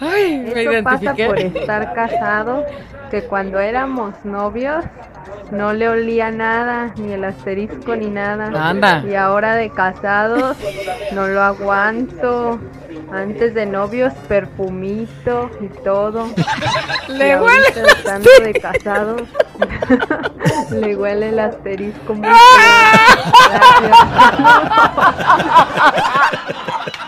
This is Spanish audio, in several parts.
Ay, me Eso pasa por estar casado, que cuando éramos novios no le olía nada, ni el asterisco ni nada. Anda. Y ahora de casados no lo aguanto. Antes de novios, perfumito y todo. Le Y huele estando de casados, le huele el asterisco muy ¡Ah!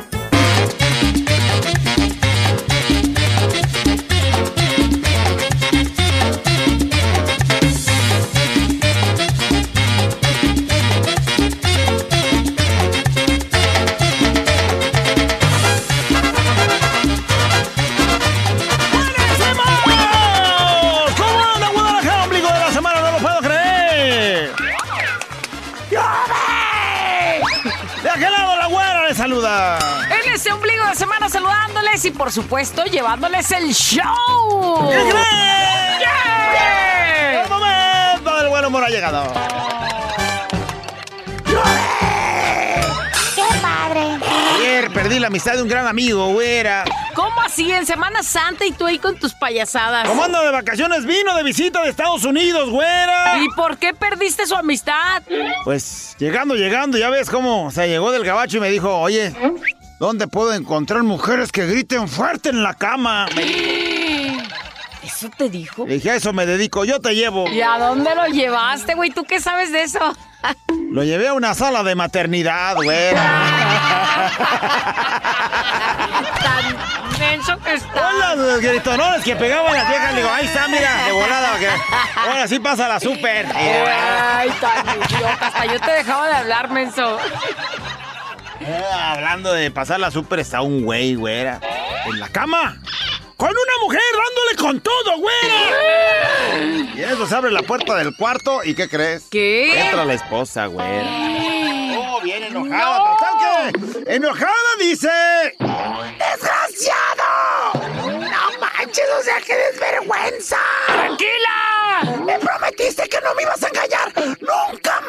Saludándoles y por supuesto llevándoles el show. El momento del buen humor ha llegado. ¡Qué padre! Ayer perdí la amistad de un gran amigo, güera. ¿Cómo así en Semana Santa y tú ahí con tus payasadas? Ando de vacaciones, vino de visita de Estados Unidos, güera. ¿Y por qué perdiste su amistad? Pues llegando, llegando, ya ves cómo se llegó del gabacho y me dijo, oye, ¿dónde puedo encontrar mujeres que griten fuerte en la cama? ¿Eso te dijo? Le dije, a eso me dedico, yo te llevo. ¿Y a dónde lo llevaste, güey? ¿Tú qué sabes de eso? Lo llevé a una sala de maternidad, güera. Tan menso que está. Hola, los gritonones que pegaban las viejas. Le digo, ahí está, mira, de volada. que Ahora sí pasa la súper. Ay, tan idiota. Hasta yo te dejaba de hablar, menso. Eh, hablando de pasar la súper, está un güey, güera. En la cama. Con una mujer dándole con todo, güera. Y eso se abre la puerta del cuarto. ¿Y qué crees? ¿Qué? Entra la esposa, güera. Oh, bien enojada. No. Total que. Enojada dice. ¡Desgraciado! ¡No manches! O sea, qué desvergüenza. ¡Tranquila! Me prometiste que no me ibas a engañar nunca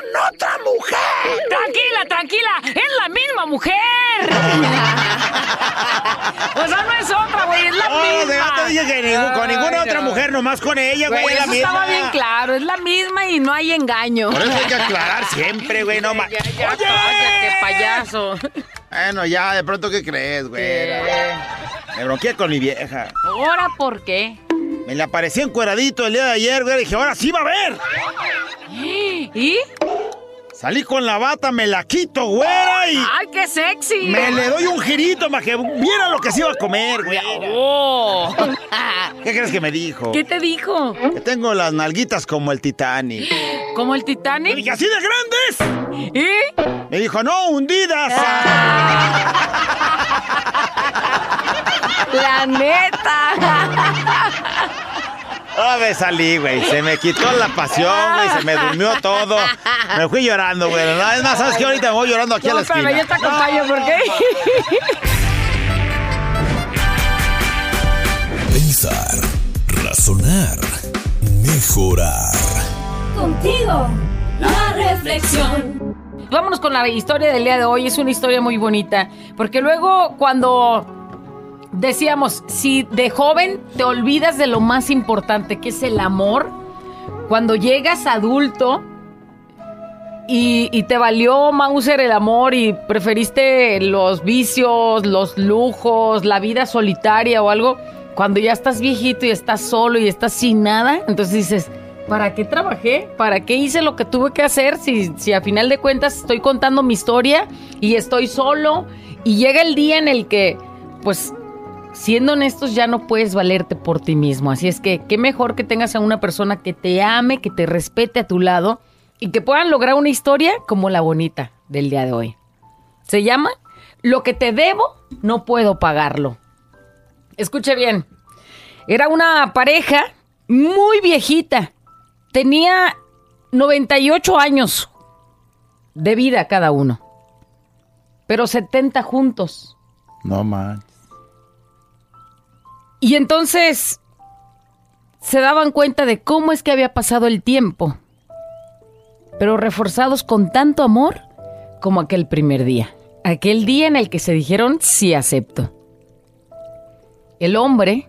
con otra mujer. ¡Tranquila, tranquila! ¡Es la misma mujer! o sea, no es otra, güey, es la Oh, misma. ya te dije que ningún- con ninguna otra mujer, nomás con ella, güey, es la eso misma. estaba bien claro, es la misma y no hay engaño. Por eso hay que aclarar siempre, güey, no más. Ya, ya, cállate, payaso. Bueno, ya, de pronto, ¿qué crees, güey? Me bronqué con mi vieja. ¿Ahora por qué? Me le aparecí encueradito el día de ayer, güey. Dije, ahora sí va a ver. ¿Y? Salí con la bata, me la quito, güera, y ¡Ay, qué sexy! me le doy un girito para que viera lo que se iba a comer, güey. ¡Oh! ¿Qué crees que me dijo? ¿Qué te dijo? Que tengo las nalguitas como el Titanic. ¿Como el Titanic? dije, ¿así de grandes? ¿Y? Me dijo, no, hundidas. ¡La neta! Ah, me salí, güey. Se me quitó la pasión, güey. Se me durmió todo. Me fui llorando, güey. No, Es más, ¿sabes qué? Ahorita me voy llorando aquí a la No, espérame, esquina. yo te acompaño, ¿por qué? Pensar, razonar, mejorar. Contigo, la reflexión. Vámonos con la historia del día de hoy. Es una historia muy bonita. Porque luego cuando decíamos, si de joven te olvidas de lo más importante, que es el amor, cuando llegas adulto y, y te valió Mauser el amor y preferiste los vicios, los lujos, la vida solitaria o algo, cuando ya estás viejito y estás solo y estás sin nada, entonces dices, ¿para qué trabajé? ¿Para qué hice lo que tuve que hacer? Si, si a final de cuentas estoy contando mi historia y estoy solo y llega el día en el que, pues, siendo honestos, ya no puedes valerte por ti mismo. Así es que qué mejor que tengas a una persona que te ame, que te respete a tu lado y que puedan lograr una historia como la bonita del día de hoy. Se llama Lo que te debo, no puedo pagarlo. Escuche bien. Era una pareja muy viejita. Tenía 98 años. de vida cada uno. Pero 70 juntos. No man. Y entonces se daban cuenta de cómo es que había pasado el tiempo, pero reforzados con tanto amor como aquel primer día, aquel día en el que se dijeron sí acepto. El hombre,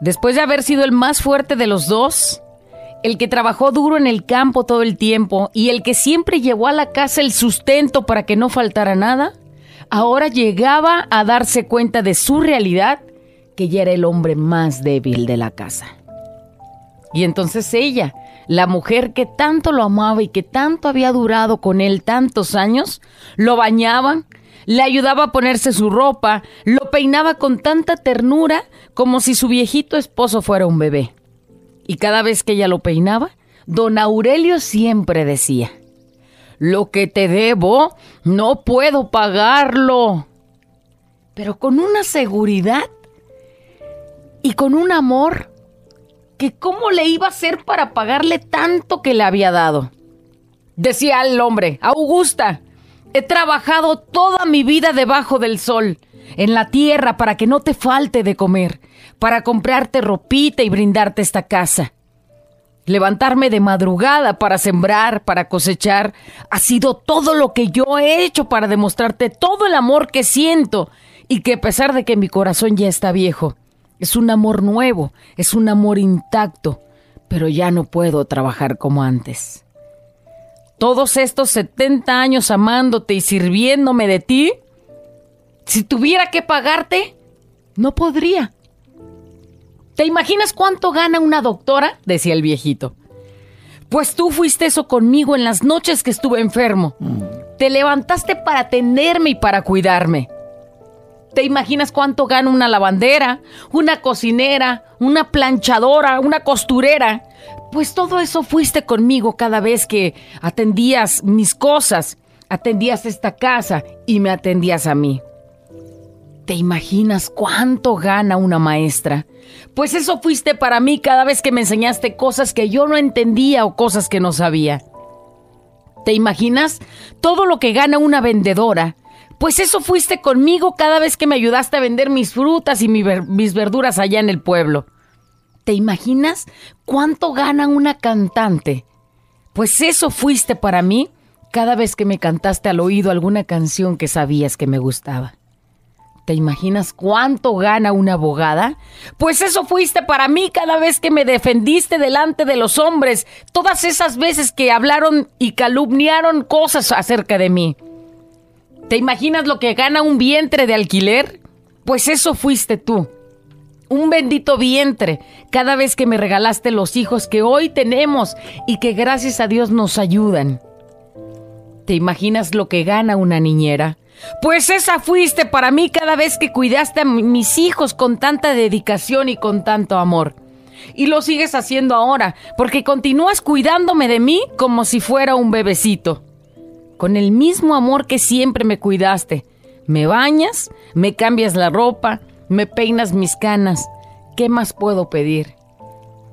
después de haber sido el más fuerte de los dos, el que trabajó duro en el campo todo el tiempo y el que siempre llevó a la casa el sustento para que no faltara nada, ahora llegaba a darse cuenta de su realidad, que ya era el hombre más débil de la casa. Y entonces ella, la mujer que tanto lo amaba y que tanto había durado con él tantos años, lo bañaba, le ayudaba a ponerse su ropa, lo peinaba con tanta ternura como si su viejito esposo fuera un bebé. Y cada vez que ella lo peinaba, don Aurelio siempre decía, lo que te debo, no puedo pagarlo. Pero con una seguridad y con un amor que cómo le iba a hacer para pagarle tanto que le había dado. Decía el hombre, Augusta, he trabajado toda mi vida debajo del sol, en la tierra, para que no te falte de comer, para comprarte ropita y brindarte esta casa. Levantarme de madrugada para sembrar, para cosechar, ha sido todo lo que yo he hecho para demostrarte todo el amor que siento y que a pesar de que mi corazón ya está viejo, es un amor nuevo, es un amor intacto, pero ya no puedo trabajar como antes. Todos estos 70 años amándote y sirviéndome de ti, si tuviera que pagarte, no podría. ¿Te imaginas cuánto gana una doctora? decía el viejito. Pues tú fuiste eso conmigo en las noches que estuve enfermo. Te levantaste para atenderme y para cuidarme. ¿Te imaginas cuánto gana una lavandera, una cocinera, una planchadora, una costurera? Pues todo eso fuiste conmigo cada vez que atendías mis cosas, atendías esta casa y me atendías a mí. ¿Te imaginas cuánto gana una maestra? Pues eso fuiste para mí cada vez que me enseñaste cosas que yo no entendía o cosas que no sabía. ¿Te imaginas todo lo que gana una vendedora? Pues eso fuiste conmigo cada vez que me ayudaste a vender mis frutas y mis verduras allá en el pueblo. ¿Te imaginas cuánto gana una cantante? Pues eso fuiste para mí cada vez que me cantaste al oído alguna canción que sabías que me gustaba. ¿Te imaginas cuánto gana una abogada? Pues eso fuiste para mí cada vez que me defendiste delante de los hombres, todas esas veces que hablaron y calumniaron cosas acerca de mí. ¿Te imaginas lo que gana un vientre de alquiler? Pues eso fuiste tú. Un bendito vientre cada vez que me regalaste los hijos que hoy tenemos y que gracias a Dios nos ayudan. ¿Te imaginas lo que gana una niñera? Pues esa fuiste para mí cada vez que cuidaste a mis hijos con tanta dedicación y con tanto amor. Y lo sigues haciendo ahora, porque continúas cuidándome de mí como si fuera un bebecito con el mismo amor que siempre me cuidaste. Me bañas, me cambias la ropa, me peinas mis canas. ¿Qué más puedo pedir?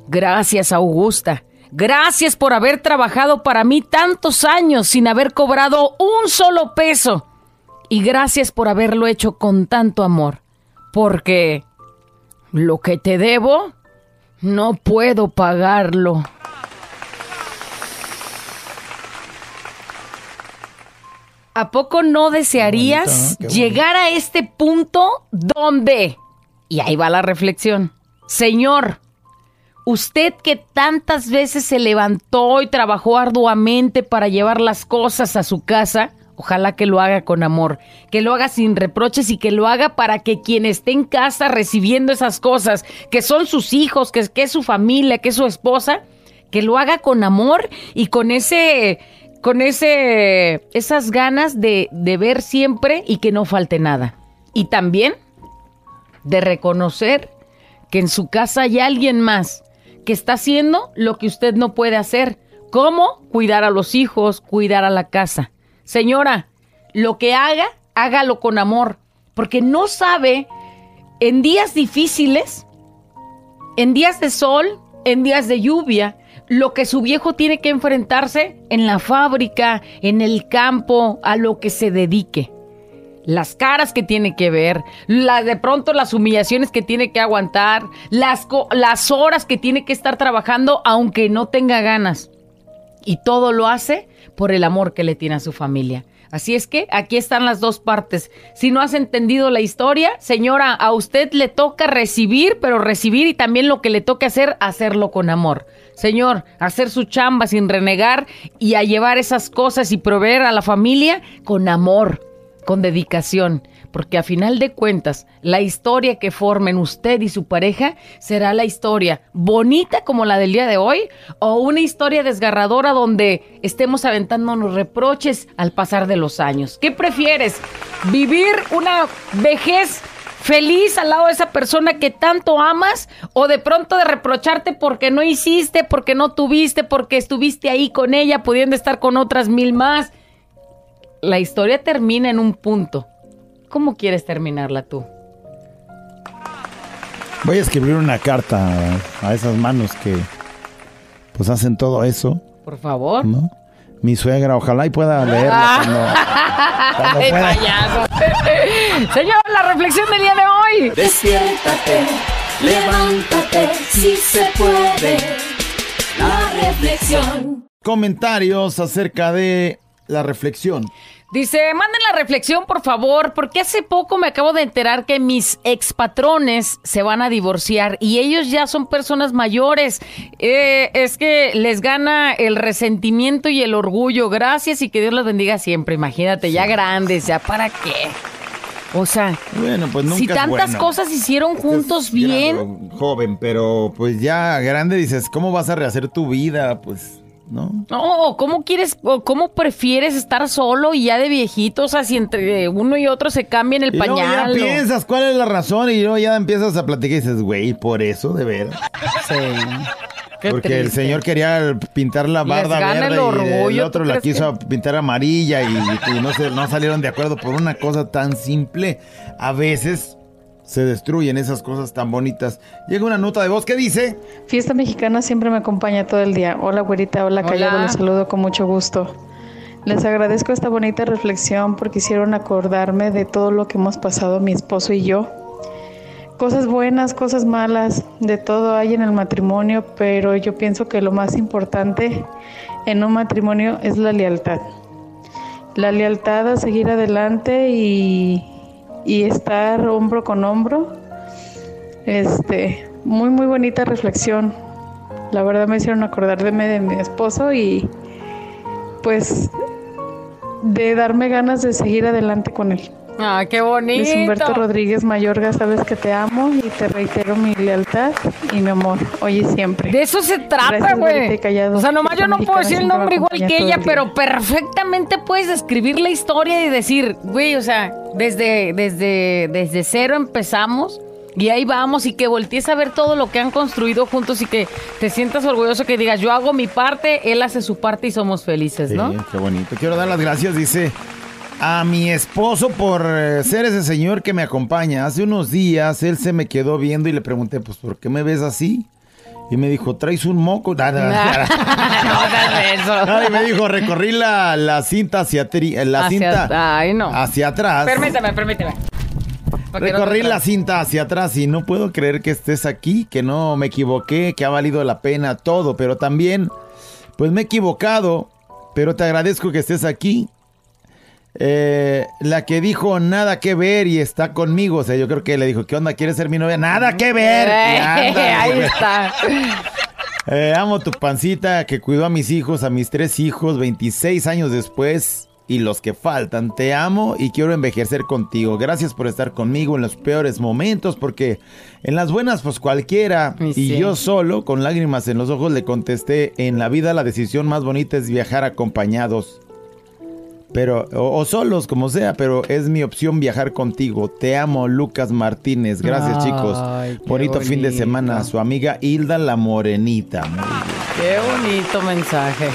Gracias, Augusta. Gracias por haber trabajado para mí tantos años sin haber cobrado un solo peso. Y gracias por haberlo hecho con tanto amor. Porque lo que te debo, no puedo pagarlo. ¿A poco no desearías llegar a este punto donde, y ahí va la reflexión, Señor, usted que tantas veces se levantó y trabajó arduamente para llevar las cosas a su casa, ojalá que lo haga con amor, que lo haga sin reproches y que lo haga para que quien esté en casa recibiendo esas cosas, que son sus hijos, que, que es su familia, que es su esposa, que lo haga con amor y con ese con ese, esas ganas de, de ver siempre y que no falte nada. Y también de reconocer que en su casa hay alguien más que está haciendo lo que usted no puede hacer. ¿Cómo? Cuidar a los hijos, cuidar a la casa. Señora, lo que haga, hágalo con amor, porque no sabe en días difíciles, en días de sol, en días de lluvia, lo que su viejo tiene que enfrentarse en la fábrica, en el campo, a lo que se dedique. Las caras que tiene que ver, la, de pronto las humillaciones que tiene que aguantar, las, las horas que tiene que estar trabajando aunque no tenga ganas. Y todo lo hace por el amor que le tiene a su familia. Así es que aquí están las dos partes. Si no has entendido la historia, señora, a usted le toca recibir, pero recibir y también lo que le toca hacer, hacerlo con amor. Señor, hacer su chamba sin renegar y a llevar esas cosas y proveer a la familia con amor, con dedicación. Porque a final de cuentas, la historia que formen usted y su pareja será la historia bonita como la del día de hoy o una historia desgarradora donde estemos aventándonos reproches al pasar de los años. ¿Qué prefieres? ¿Vivir una vejez feliz al lado de esa persona que tanto amas o de pronto de reprocharte porque no hiciste, porque no tuviste, porque estuviste ahí con ella pudiendo estar con otras mil más? La historia termina en un punto. ¿Cómo quieres terminarla tú? Voy a escribir una carta a esas manos que pues hacen todo eso, Por favor. ¿no? Mi suegra, ojalá y pueda leerla cuando, cuando Ay, pueda. payaso. Señor, la reflexión del día de hoy. Despiértate, levántate, si se puede. La reflexión. Comentarios acerca de la reflexión. Dice, manden la reflexión, por favor, porque hace poco me acabo de enterar que mis expatrones se van a divorciar y ellos ya son personas mayores. Eh, es que les gana el resentimiento y el orgullo. Gracias y que Dios los bendiga siempre. Imagínate, ya grandes, ya para qué. O sea, Bueno, pues nunca si tantas bueno. cosas hicieron juntos bien. Joven, pero pues ya grande dices, ¿cómo vas a rehacer tu vida? Pues, ¿no? No, ¿cómo quieres, o cómo prefieres estar solo y ya de viejito? O sea, si entre uno y otro se cambian el Y luego pañal. ya o- piensas cuál es la razón y luego ya empiezas a platicar y dices, güey, por eso, de veras. Sí. Qué Porque el señor quería pintar la barda el verde y el otro ¿tú la quiso pintar amarilla y, y no, se, no salieron de acuerdo por una cosa tan simple. A veces se destruyen esas cosas tan bonitas. Llega una nota de voz que dice... Fiesta mexicana siempre me acompaña todo el día. Hola, güerita, hola, Hola. callado, los saludo con mucho gusto. Les agradezco esta bonita reflexión porque hicieron acordarme de todo lo que hemos pasado mi esposo y yo. Cosas buenas, cosas malas, de todo hay en el matrimonio, pero yo pienso que lo más importante en un matrimonio es la lealtad. La lealtad a seguir adelante y, y estar hombro con hombro. Este, muy muy bonita reflexión. La verdad me hicieron acordarme de mi esposo y pues de darme ganas de seguir adelante con él. Ah, qué bonito. Luis Humberto Rodríguez Mayorga, sabes que te amo y te reitero mi lealtad y mi amor, hoy y siempre. De eso se trata, Gracias, güey. O sea, nomás yo no puedo decir el nombre igual que ella, pero perfectamente puedes describir la historia y decir, güey, o sea, desde, desde, desde cero empezamos y ahí vamos y que voltees a ver todo lo que han construido juntos y que te sientas orgulloso que digas, yo hago mi parte, él hace su parte y somos felices, ¿no? Sí, qué bonito. Quiero dar las gracias, dice, a mi esposo por eh, ser ese señor que me acompaña. Hace unos días él se me quedó viendo y le pregunté, pues, ¿por qué me ves así? Y me dijo, ¿traes un moco? Ah, no, no. Ay, me dijo, recorrí la, la cinta hacia, tri- eh, la Hacia- cinta ay, no. hacia atrás. Permíteme, permíteme. Porque Recorrí la cinta hacia atrás y no puedo creer que estés aquí, que no me equivoqué, que ha valido la pena todo, pero también, pues me he equivocado, pero te agradezco que estés aquí. Eh, la que dijo nada que ver y está conmigo, o sea, yo creo que le dijo, ¿qué onda? ¿Quieres ser mi novia? Nada que ver. Ahí güey. está. Eh, amo tu pancita que cuidó a mis hijos, a mis tres hijos, 26 años después y los que faltan. Te amo y quiero envejecer contigo. Gracias por estar conmigo en los peores momentos porque en las buenas pues cualquiera. Y yo solo, con lágrimas en los ojos, le contesté, en la vida la decisión más bonita es viajar acompañados. Pero, o, o solos, como sea, pero es mi opción viajar contigo. Te amo, Lucas Martínez. Gracias, Ay, chicos. Bonito fin de semana. Su amiga Hilda la Morenita. Muy bien. Qué bonito mensaje.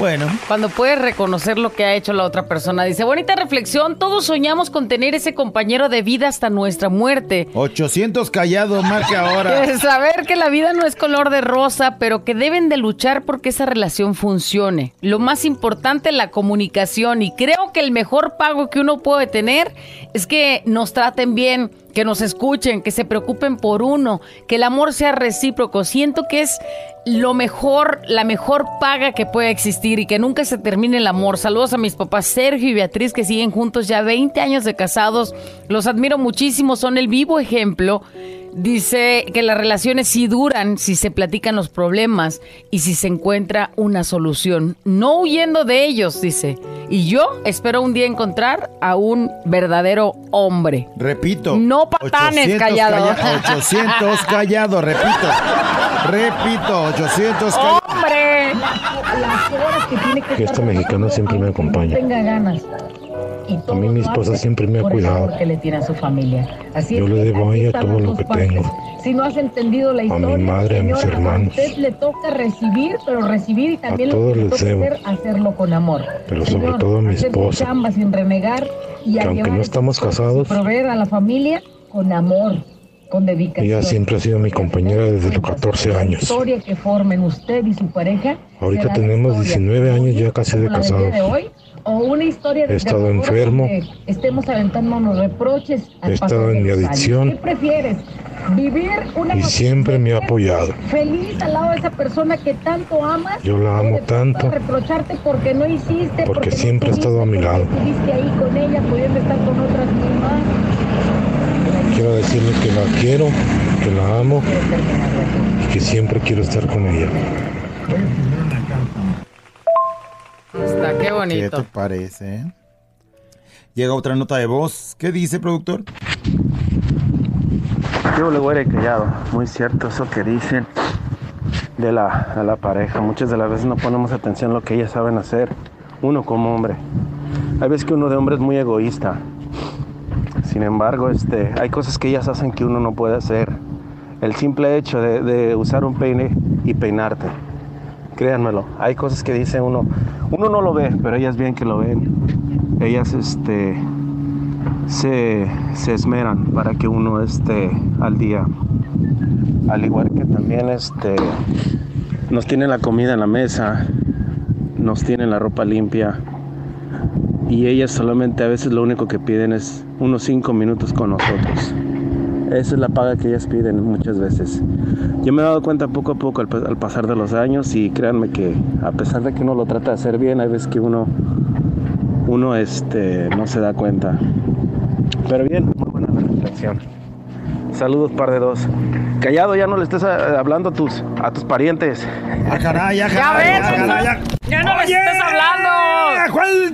Bueno. Cuando puedes reconocer lo que ha hecho la otra persona. Dice, bonita reflexión, todos soñamos con tener ese compañero de vida hasta nuestra muerte. 800 callado, marque ahora. Eh, Saber que la vida no es color de rosa, pero que deben de luchar porque esa relación funcione. Lo más importante, la comunicación. Y creo que el mejor pago que uno puede tener es que nos traten bien, que nos escuchen, que se preocupen por uno, que el amor sea recíproco. Siento que es lo mejor, la mejor paga que puede existir y que nunca se termine el amor. Saludos a mis papás Sergio y Beatriz que siguen juntos ya 20 años de casados. Los admiro muchísimo, son el vivo ejemplo. Dice que las relaciones sí duran si se platican los problemas y si se encuentra una solución. No huyendo de ellos, dice. Y yo espero un día encontrar a un verdadero hombre. Repito. No patanes, 800 callado. calla- 800 callado, repito. Repito, 800 callado. ¡Hombre! Fiesta mexicana siempre me acompaña. tenga ganas. A mí mi esposa siempre me ha cuidado. que le tiene a su familia. Así Yo le debo a ella todo lo que partes. tengo. Si no has entendido la A mi historia, madre, a mis señora, hermanos. A usted le toca recibir, pero recibir y también lo todos les debo. hacer, hacerlo con amor. Pero sobre Señor, todo a mi esposa. chamba sin renegar y a Que aunque no estamos casados, proveer a la familia con amor, con dedicación. Ella siempre ha sido mi compañera desde los 14 La años. historia que formen usted y su pareja. Ahorita la tenemos historia 19 años ya casi de la casados. de hoy, o una historia de He estado de enfermo. Estemos aventándonos reproches. He estado en mi adicción. ¿Qué prefieres? Vivir una Y siempre me ha apoyado. Feliz al lado de esa persona que tanto amas. Yo la amo tanto. Reprocharte porque no hiciste. Porque no siempre ha estado a mi lado. porque Estuviste ahí con ella, pudiendo estar con otras mismas. Quiero decirle que la quiero, que la amo y que siempre quiero estar con ella. Está, qué ¿Qué bonito. te parece? Llega otra nota de voz. ¿Qué dice, productor? Yo le voy a callado. Muy cierto eso que dicen de la, de la pareja. Muchas de las veces no ponemos atención a lo que ellas saben hacer. Uno como hombre. Hay veces que uno de hombre es muy egoísta. Sin embargo, este, hay cosas que ellas hacen que uno no puede hacer. El simple hecho de, de usar un peine y peinarte. Créanmelo, hay cosas que dice uno, uno no lo ve, pero ellas bien que lo ven. Ellas este, se, se esmeran para que uno esté al día. Al igual que también este, nos tienen la comida en la mesa, nos tienen la ropa limpia. Y ellas solamente a veces lo único que piden es unos cinco minutos con nosotros. Esa es la paga que ellas piden muchas veces. Yo me he dado cuenta poco a poco al, pa- al pasar de los años y créanme que a pesar de que uno lo trata de hacer bien, hay veces que uno, uno este, no se da cuenta. Pero bien, muy buena la reflexión. Saludos par de dos. Callado, ya no le estés eh, hablando a tus, a tus parientes. Ah, caray, ya, Ya caray, ves, ya, caray, ya. ya no le Oye, estés hablando. ¿Cuál?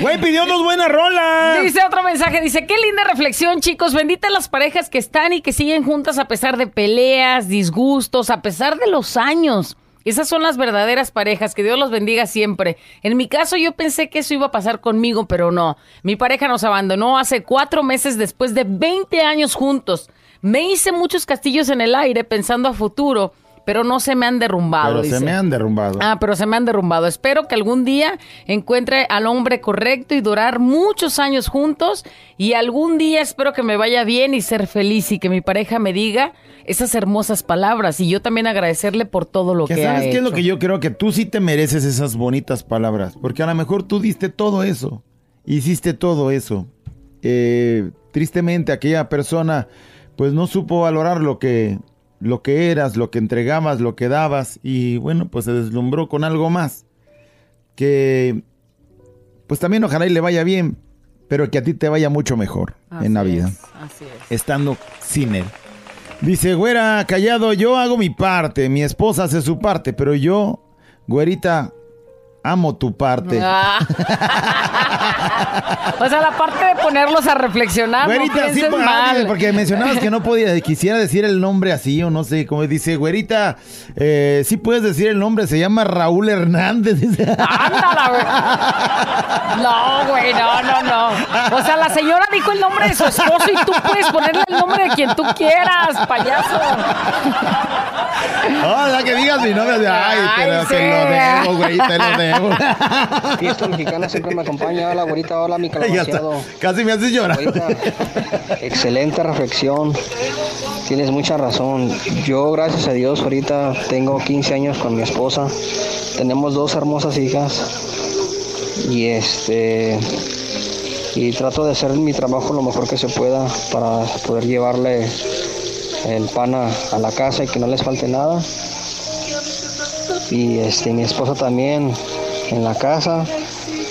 Güey, pidió dos buenas rolas. Dice otro mensaje, dice, qué linda reflexión, chicos. Benditas las parejas que están y que siguen juntas a pesar de peleas, disgustos, a pesar de los años. Esas son las verdaderas parejas, que Dios los bendiga siempre. En mi caso yo pensé que eso iba a pasar conmigo, pero no. Mi pareja nos abandonó hace cuatro meses después de 20 años juntos. Me hice muchos castillos en el aire pensando a futuro, pero no se me han derrumbado. Pero se me han derrumbado. Ah, pero se me han derrumbado. Espero que algún día encuentre al hombre correcto y durar muchos años juntos. Y algún día espero que me vaya bien y ser feliz y que mi pareja me diga esas hermosas palabras. Y yo también agradecerle por todo lo Que que, ha sabes qué es lo que yo creo que tú sí te mereces esas bonitas palabras, porque a lo mejor tú diste todo eso, hiciste todo eso. Eh, tristemente aquella persona pues no supo valorar lo que lo que eras, lo que entregabas, lo que dabas y bueno, pues se deslumbró con algo más que pues también ojalá y le vaya bien, pero que a ti te vaya mucho mejor Así en la vida es, así es. estando sin él. Dice, güera, callado, yo hago mi parte, mi esposa hace su parte, pero yo, güerita, amo tu parte. Ah. o sea, la parte de ponerlos a reflexionar, güerita, no sí, pienses pues, mal. ah, porque mencionabas que no podía, quisiera decir el nombre así o no sé, como dice, güerita, eh, sí puedes decir el nombre, se llama Raúl Hernández. Ándala, güey. No, güey, no, no, no. O sea, la señora dijo el nombre de su esposo y tú puedes ponerle el nombre de quien tú quieras, payaso. Oh, ya que digas mi nombre, ay, pero Ay, te sí. lo debo, güey, te lo debo. Fiesta mexicana siempre me acompaña. Hola, güerita. Hola, mi calabaceado. Casi me haces llorar. Güerita, excelente reflexión. Tienes mucha razón. Yo, gracias a Dios, ahorita tengo 15 años con mi esposa. Tenemos dos hermosas hijas. Y este. Y trato de hacer mi trabajo lo mejor que se pueda para poder llevarle el pan a, la casa y que no les falte nada. Y este, mi esposa también en la casa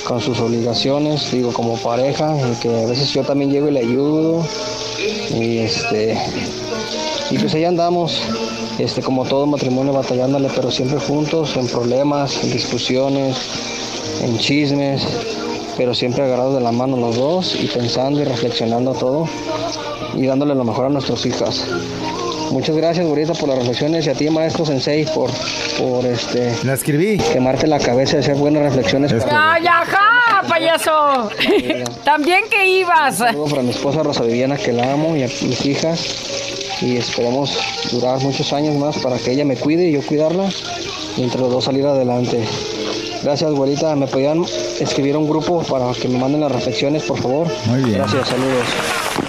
con sus obligaciones, digo, como pareja, y que a veces yo también llego y le ayudo. Y este y pues ahí andamos, este, como todo matrimonio batallándole, pero siempre juntos, en problemas, en discusiones, en chismes, pero siempre agarrados de la mano los dos y pensando y reflexionando todo y dándole lo mejor a nuestras hijas. Muchas gracias, Burita, por las reflexiones y a ti, maestro Sensei, por, por este, La escribí. quemarte la cabeza de hacer buenas reflexiones. para- ¡Ay, ajá, payaso! También que ibas. Un saludo para mi esposa Rosa Viviana, que la amo, y a mis hijas. Y esperemos durar muchos años más para que ella me cuide y yo cuidarla. Y entre los dos salir adelante. Gracias, güerita. ¿Me podían escribir un grupo para que me manden las reflexiones, por favor? Muy bien. Gracias, saludos.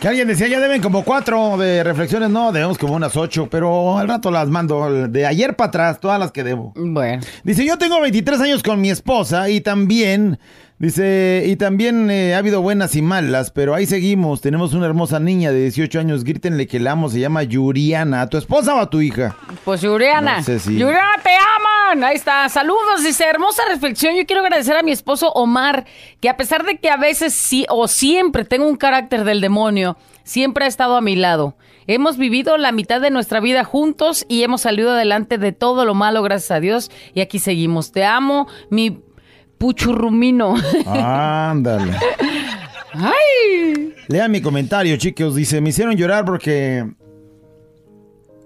Que alguien decía, ya deben como cuatro de reflexiones. No, debemos como unas ocho, pero al rato las mando. De ayer para atrás, todas las que debo. Bueno. Dice, yo tengo 23 años con mi esposa y también, dice, y también eh, ha habido buenas y malas, pero ahí seguimos. Tenemos una hermosa niña de 18 años, grítenle que la amo, se llama Yuriana. ¿A tu esposa o a tu hija? Pues Yuriana. No sé si- Yuriana, te aman. Ahí está. Saludos. Dice, hermosa reflexión. Yo quiero agradecer a mi esposo Omar, que a pesar de que a veces sí o siempre tengo un carácter del demonio, siempre ha estado a mi lado. Hemos vivido la mitad de nuestra vida juntos y hemos salido adelante de todo lo malo, gracias a Dios. Y aquí seguimos. Te amo, mi puchurrumino. Ándale. ¡Ay! Lea mi comentario, chicos. Dice, me hicieron llorar porque...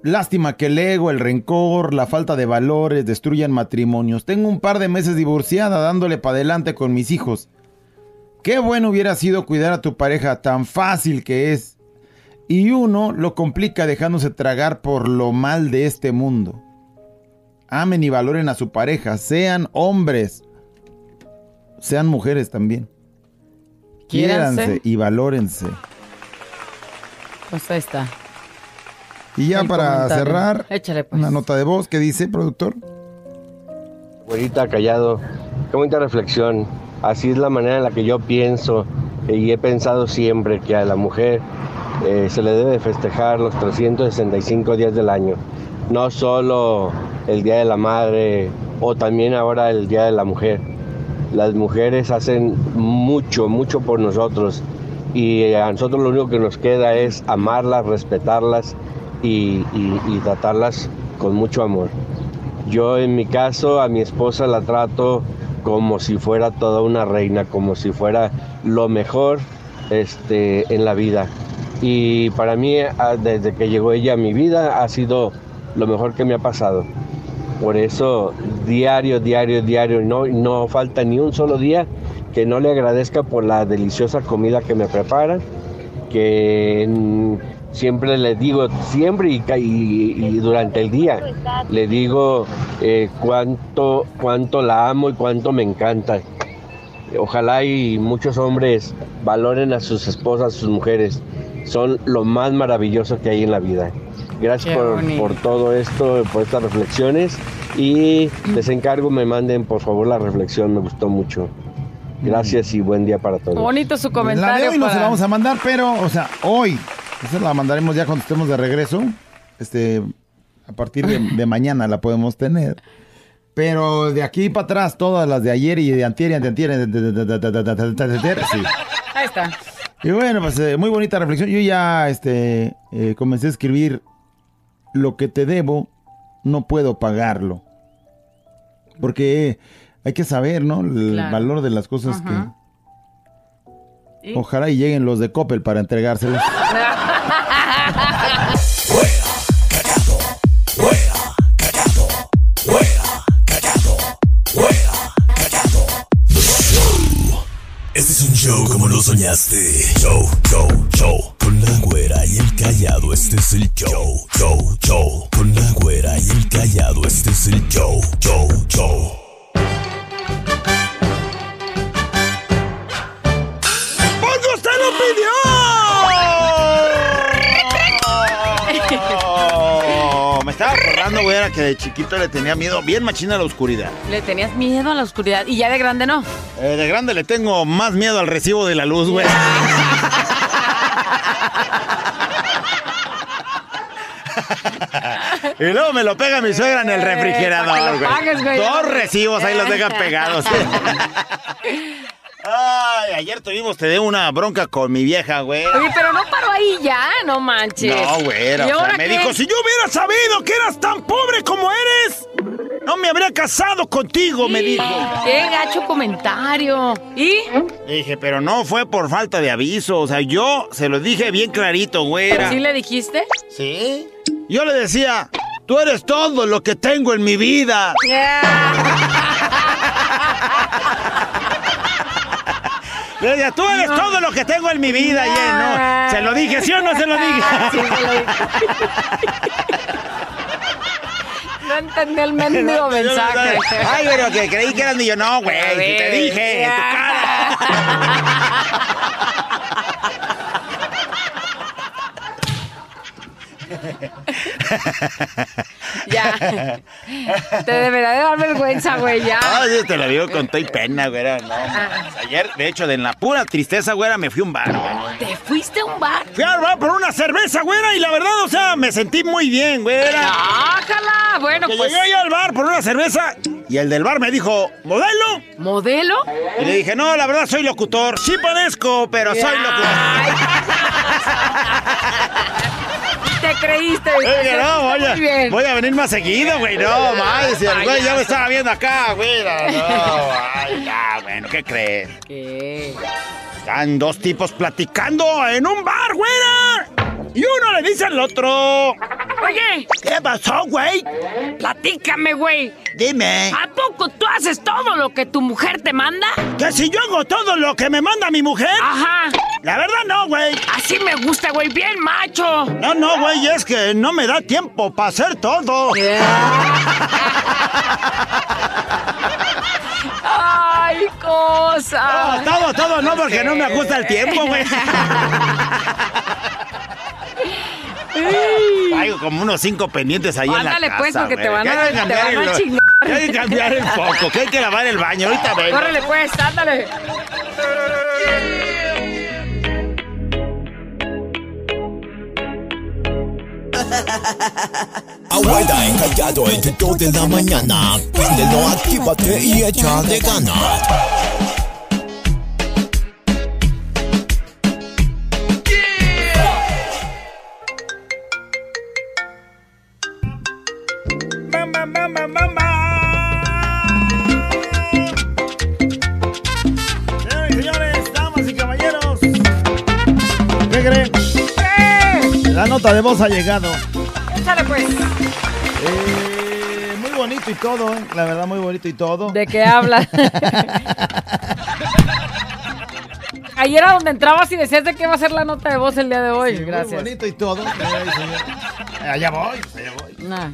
Lástima que el ego, el rencor, la falta de valores destruyan matrimonios. Tengo un par de meses divorciada dándole para adelante con mis hijos. Qué bueno hubiera sido cuidar a tu pareja, tan fácil que es. Y uno lo complica dejándose tragar por lo mal de este mundo. Amen y valoren a su pareja, sean hombres, sean mujeres también. Quiéranse. Quiéranse y valórense. Pues ahí está. Y ya El para comentario. cerrar, Échale, pues. una nota de voz que dice, productor. Güerita callado, qué bonita reflexión. Así es la manera en la que yo pienso y he pensado siempre que a la mujer eh, se le debe festejar los 365 días del año. No solo el Día de la Madre o también ahora el Día de la Mujer. Las mujeres hacen mucho, mucho por nosotros y a nosotros lo único que nos queda es amarlas, respetarlas y, y- tratarlas con mucho amor. Yo en mi caso a mi esposa la trato como si fuera toda una reina, como si fuera lo mejor este, en la vida. Y para mí, desde que llegó ella a mi vida, ha sido lo mejor que me ha pasado. Por eso, diario, diario, diario, no, no falta ni un solo día que no le agradezca por la deliciosa comida que me prepara, que siempre le digo, siempre y durante el día, le digo eh, cuánto, cuánto la amo y cuánto me encanta. Ojalá y muchos hombres valoren a sus esposas, sus mujeres. Son lo más maravilloso que hay en la vida. Gracias por, todo esto, por estas reflexiones. Y les encargo, me manden por favor la reflexión, me gustó mucho. Gracias y buen día para todos. Bonito su comentario. La de hoy para... no se la vamos a mandar, pero, o sea, hoy. Esa la mandaremos ya cuando estemos de regreso. Este, a partir de, mañana la podemos tener. Pero de aquí para atrás, todas las de ayer y de antier y antier, sí. Ahí está. Y bueno, pues muy bonita reflexión. Yo ya este, comencé a escribir lo que te debo, no puedo pagarlo. Porque hay que saber, ¿no? El Claro. valor de las cosas Ajá. que... Ojalá y lleguen los de Coppel para entregárselas. show como lo soñaste. Show, show, show. Con la güera y el callado, este es el show. Show, show. Con la güera y el callado, este es el show. Show, show. ¡Porque usted lo pidió! Era que de chiquito le tenía miedo bien machina a la oscuridad. Le tenías miedo a la oscuridad y ya de grande no. Eh, de grande le tengo más miedo al recibo de la luz, güey. y luego me lo pega mi suegra en el Eh, refrigerador, güey. Dos recibos ahí los dejan pegados. Ay, ayer tuvimos, te de una bronca con mi vieja, güey. Oye, pero no paró ahí ya, no manches. No, güera. ¿Y o sea, me dijo, si yo hubiera sabido que eras tan pobre como eres, no me habría casado contigo, me dijo. Qué gacho comentario. ¿Y? Dije, pero no fue por falta de aviso. O sea, yo se lo dije bien clarito, güera. ¿Sí le dijiste? Sí. Yo le decía, tú eres todo lo que tengo en mi vida. Decía, tú eres todo lo que tengo en mi vida. No. ¿Se lo dije, sí o no se lo dije? Sí, se lo dije. No entendí el mendigo mensaje. Ay, pero que creí que eras millonario. No, güey, te dije, en tu cara. Ya. Te debería de dar vergüenza, güey, ya. Ay, te lo digo con toda y pena, güera. No. Ayer, de hecho, de en la pura tristeza, güera, me fui a un bar, güey. ¿Te fuiste a un bar? Fui al bar por una cerveza, güera, y la verdad, o sea, me sentí muy bien, güera. ¡Ájala! Bueno, Que pues. llegué yo al bar por una cerveza y el del bar me dijo, ¿modelo? ¿Modelo? Y le dije, no, la verdad soy locutor. Sí parezco, pero soy locutor. Te creíste, güey. Oye, no, voy a, bien. voy a venir más seguido, güey. No. El güey ya me estaba viendo acá, güey. No, ay, ya, bueno, ¿qué crees? ¿Qué? Están dos tipos platicando en un bar, güera. Y uno le dice al otro. Oye, ¿Qué pasó, güey? platícame, güey. Dime. ¿A poco tú haces todo lo que tu mujer te manda? ¿Que si yo hago todo lo que me manda mi mujer? Ajá. La verdad no, güey. Así me gusta, güey. Bien macho. No, no, güey, es que no me da tiempo para hacer todo. Ay, cosa. No, todo, todo, no, porque no me ajusta el tiempo, güey. Traigo como unos cinco pendientes ahí en la Ándale, casa, pues, porque te van a- te cambiar van a el- chingar. que hay que cambiar el foco, que hay que lavar el baño. Ahorita vengo. Córrele, pues, ándale. Abuela encallado entre dos de la mañana. Préndelo, actívate y échale ganas. Nota de voz ha llegado. Échale, pues. Eh, muy bonito y todo, ¿eh? La verdad, muy bonito y todo. ¿De qué habla? Ayer era donde entrabas y decías de qué va a ser la nota de voz el día de hoy. Sí, Gracias. Muy bonito y todo. Allá voy, allá voy. Nah.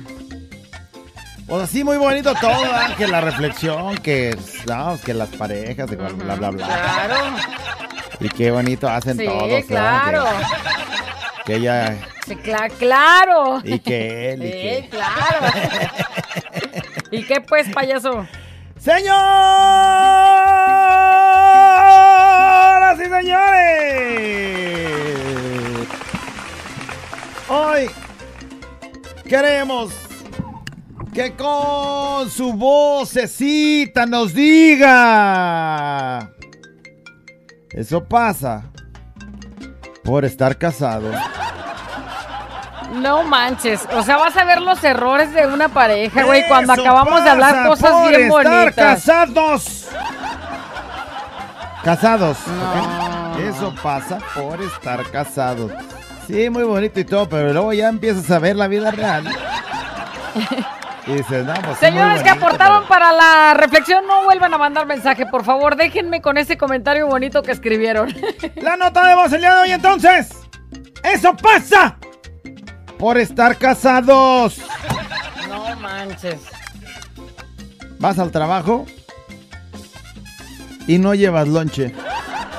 Pues así muy bonito todo, ¿verdad? que la reflexión, que, no, que las parejas, bla, bla, bla, bla. Claro. Y qué bonito hacen Sí, todos, claro. Que, que ella Sí, claro. y que él y Sí, claro. ¿Y qué pues, payaso? Señoras y señores, hoy queremos que con su vocecita nos diga. Eso pasa por estar casado. No manches. O sea, vas a ver los errores de una pareja, güey, cuando acabamos de hablar cosas por bien estar bonitas. casados. Casados. ¿ok? Eso pasa por estar casados. Sí, muy bonito y todo, pero luego ya empiezas a ver la vida real. Y dices, no, pues Señores que aportaron para la reflexión, no vuelvan a mandar mensaje, por favor. Déjenme con ese comentario bonito que escribieron. La nota de voz el día de hoy entonces. Eso pasa por estar casados. No manches. Vas al trabajo y no llevas lonche.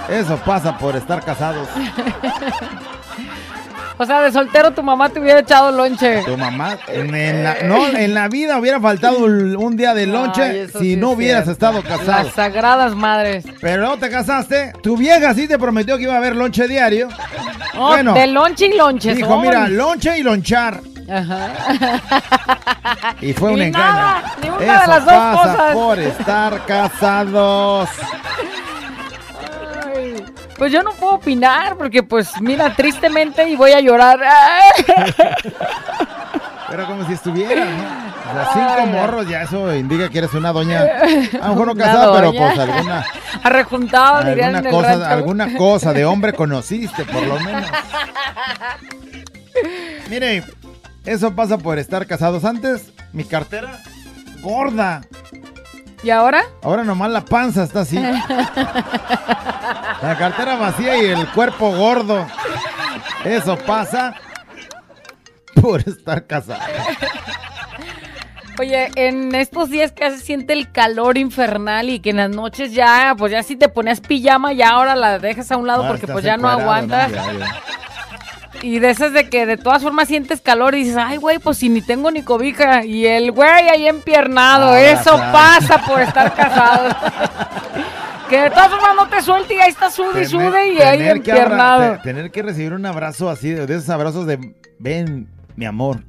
Eso pasa por estar casados. O sea, de soltero tu mamá te hubiera echado lonche. Tu mamá, en, en la, no, en la vida hubiera faltado un, día de lonche si sí no es hubieras cierto. estado casado. Las sagradas madres. Pero no te casaste, tu vieja sí te prometió que iba a haber lonche diario. Oh, Bueno. de lonche y lonche. Dijo, son. mira, lonche y lonchar. Ajá. Y fue un engaño. nada, ni una de las dos pasa cosas. por estar casados. Pues yo no puedo opinar porque pues mira, tristemente y voy a llorar. Pero como si estuviera, ¿no? O sea, cinco morros, ya eso indica que eres una doña. A lo mejor no casada, pero pues alguna, Arrejuntado, dirían en alguna, el cosa, rancho. alguna cosa de hombre conociste, por lo menos. Mire, eso pasa por estar casados. Antes, mi cartera gorda. ¿Y ahora? Ahora nomás la panza está así. La cartera vacía y el cuerpo gordo. Eso pasa por estar casado. Oye, en estos días que se siente el calor infernal y que en las noches ya, pues ya si te ponías pijama ya ahora la dejas a un lado Ah, porque pues ya no aguantas. Ya, ya. Y de esas de que de todas formas sientes calor y dices, ay güey, pues si ni tengo ni cobija. Y el güey ahí empiernado, Ah, eso claro. pasa por estar casado. que de todas formas no te suelte y ahí está sude y sude y ahí abra- empiernado. te- tener que recibir un abrazo así, de, de esos abrazos de, ven, mi amor,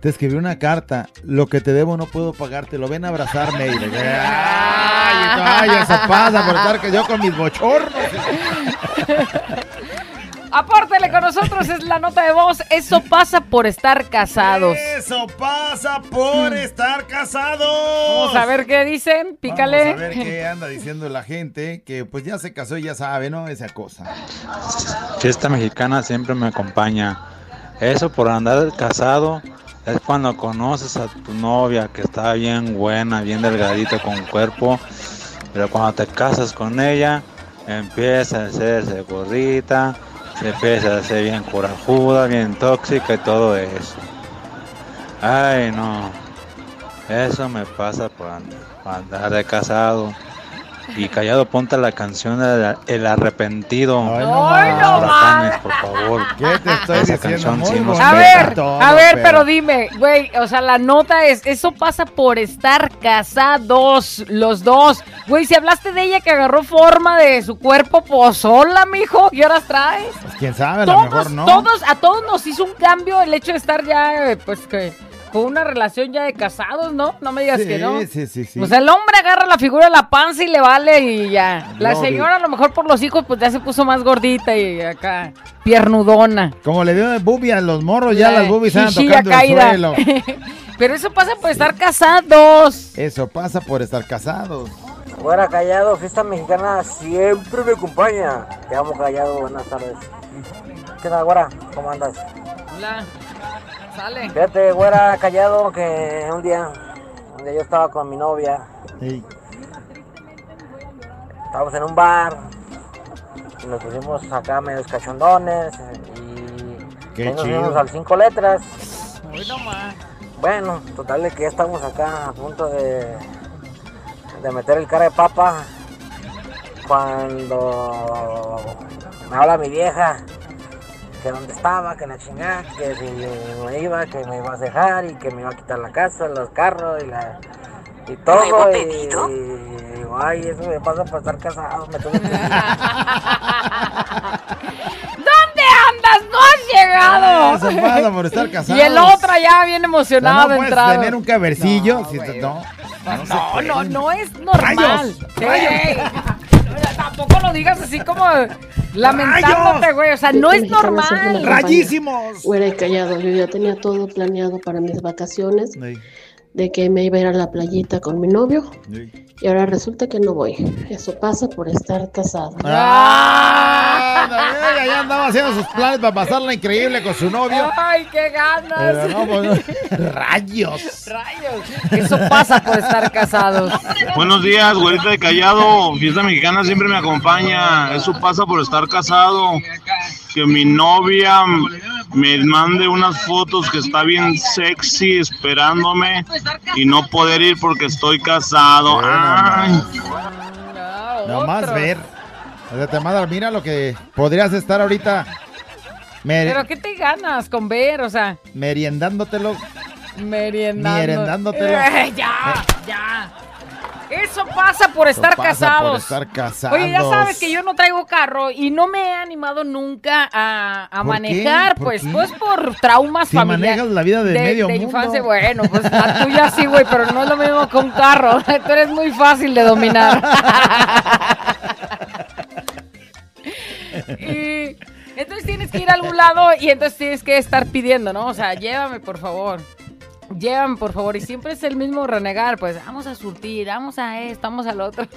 te escribí una carta, lo que te debo no puedo pagártelo, ven a abrazarme. Y le- ay, ay, eso pasa por estar que yo con mis bochornos. Apártele con nosotros, es la nota de voz. Eso pasa por estar casados. Eso pasa por estar casados. Vamos a ver qué dicen, pícale. Vamos a ver qué anda diciendo la gente, que pues ya se casó y ya sabe, ¿no? Esa cosa. Fiesta mexicana siempre me acompaña. Eso por andar casado es cuando conoces a tu novia que está bien buena, bien delgadita con cuerpo, pero cuando te casas con ella empieza a hacerse gorrita, se empieza a hacer bien corajuda, bien tóxica y todo eso. Ay no, eso me pasa por and- por andar de casado. Y callado ponte la canción El Arrepentido. Ay, no no por favor. ¿Qué te estoy Esa diciendo? canción sí nos A ver, todo, a ver, pero dime, güey, o sea, la nota es, eso pasa por estar casados, los dos. Güey, si hablaste de ella que agarró forma de su cuerpo, pues sola, mijo, ¿qué horas traes? Pues, quién sabe, a lo Todos, mejor no. todos, a todos nos hizo un cambio el hecho de estar ya, eh, pues, que con una relación ya de casados, ¿no? No me digas sí, que no. sí, sí, sí. O sea, el hombre agarra la figura de la panza y le vale y ya. La señora a lo mejor por los hijos pues ya se puso más gordita y acá piernudona. Como le dio de boobie a los morros, ya La las boobies estaban tocando el caída. suelo. Pero eso pasa por estar casados. Eso pasa por estar casados. Fuera callado, fiesta mexicana siempre me acompaña. Te amo callado, buenas tardes. ¿Qué tal, güera? ¿Cómo andas? Hola. Sale. Fíjate, güera, callado, que un día, un día yo estaba con mi novia, estábamos en un bar, y nos pusimos acá medio cachondones, y Qué ahí nos chido. fuimos al cinco letras. Hoy nomás. Bueno, total de que ya estamos acá a punto de, de meter el cara de papa cuando me habla mi vieja que dónde estaba, que la chingada, que si me iba, que me iba a dejar y que me iba a quitar la casa, los carros y la y todo y, y digo, ay, eso me pasa por estar casado, me tuve que ir". ¿Dónde andas? No has llegado. Eso pasa por estar casados. Y el otro ya bien O sea, emocionado no de entrada. tener un cabercillo. No, si te- güey. no, no, No, no, no es normal. Ey, Tampoco lo digas así como lamentándote, güey. O sea, no es normal. ¡Rayísimos! Fuera y callado, yo ya tenía todo planeado para mis vacaciones, de que me iba a ir a la playita con mi novio, y ahora resulta que no voy. Eso pasa por estar casado. ¡Ah! Ella ya andaba haciendo sus planes para pasarla increíble con su novio. ¡Ay, qué ganas! Pero no, pues, rayos. Rayos. Eso pasa por estar casados. Buenos días, güerita de Callado. Fiesta mexicana siempre me acompaña. Eso pasa por estar casado. Que mi novia me mande unas fotos que está bien sexy esperándome y no poder ir porque estoy casado. Ay. Nomás ver. O sea, te manda, mira lo que podrías estar ahorita mer- ¿Pero qué te ganas con ver? O sea, meriendándotelo. Meriendándotelo. Eh, ya, ya. Eso pasa por estar pasa casados. por estar casados. Oye, ya sabes que yo no traigo carro y no me he animado nunca a, a ¿Por manejar, pues, qué? pues por traumas Si familiares. manejas la vida de medio mundo. infancia, bueno, pues la tuya sí, güey, pero no es lo mismo que un carro. Tú eres muy fácil de dominar. y entonces tienes que ir a algún lado y entonces tienes que estar pidiendo, ¿no? O sea, llévame, por favor. Llévame, por favor. Y siempre es el mismo renegar, pues vamos a surtir, vamos a esto, vamos al otro.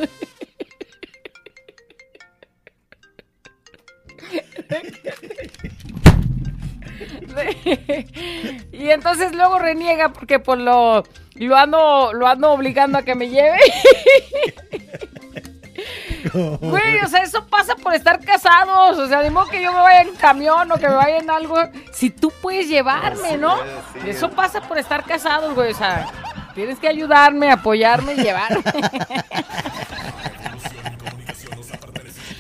y entonces luego reniega porque pues lo, lo ando lo ando obligando a que me lleve. Güey, o sea, eso pasa por estar casados. O sea, de modo que yo me vaya en camión o que me vaya en algo. Si tú puedes llevarme, ¿no? Eso pasa por estar casados, güey. O sea, tienes que ayudarme, apoyarme y llevarme.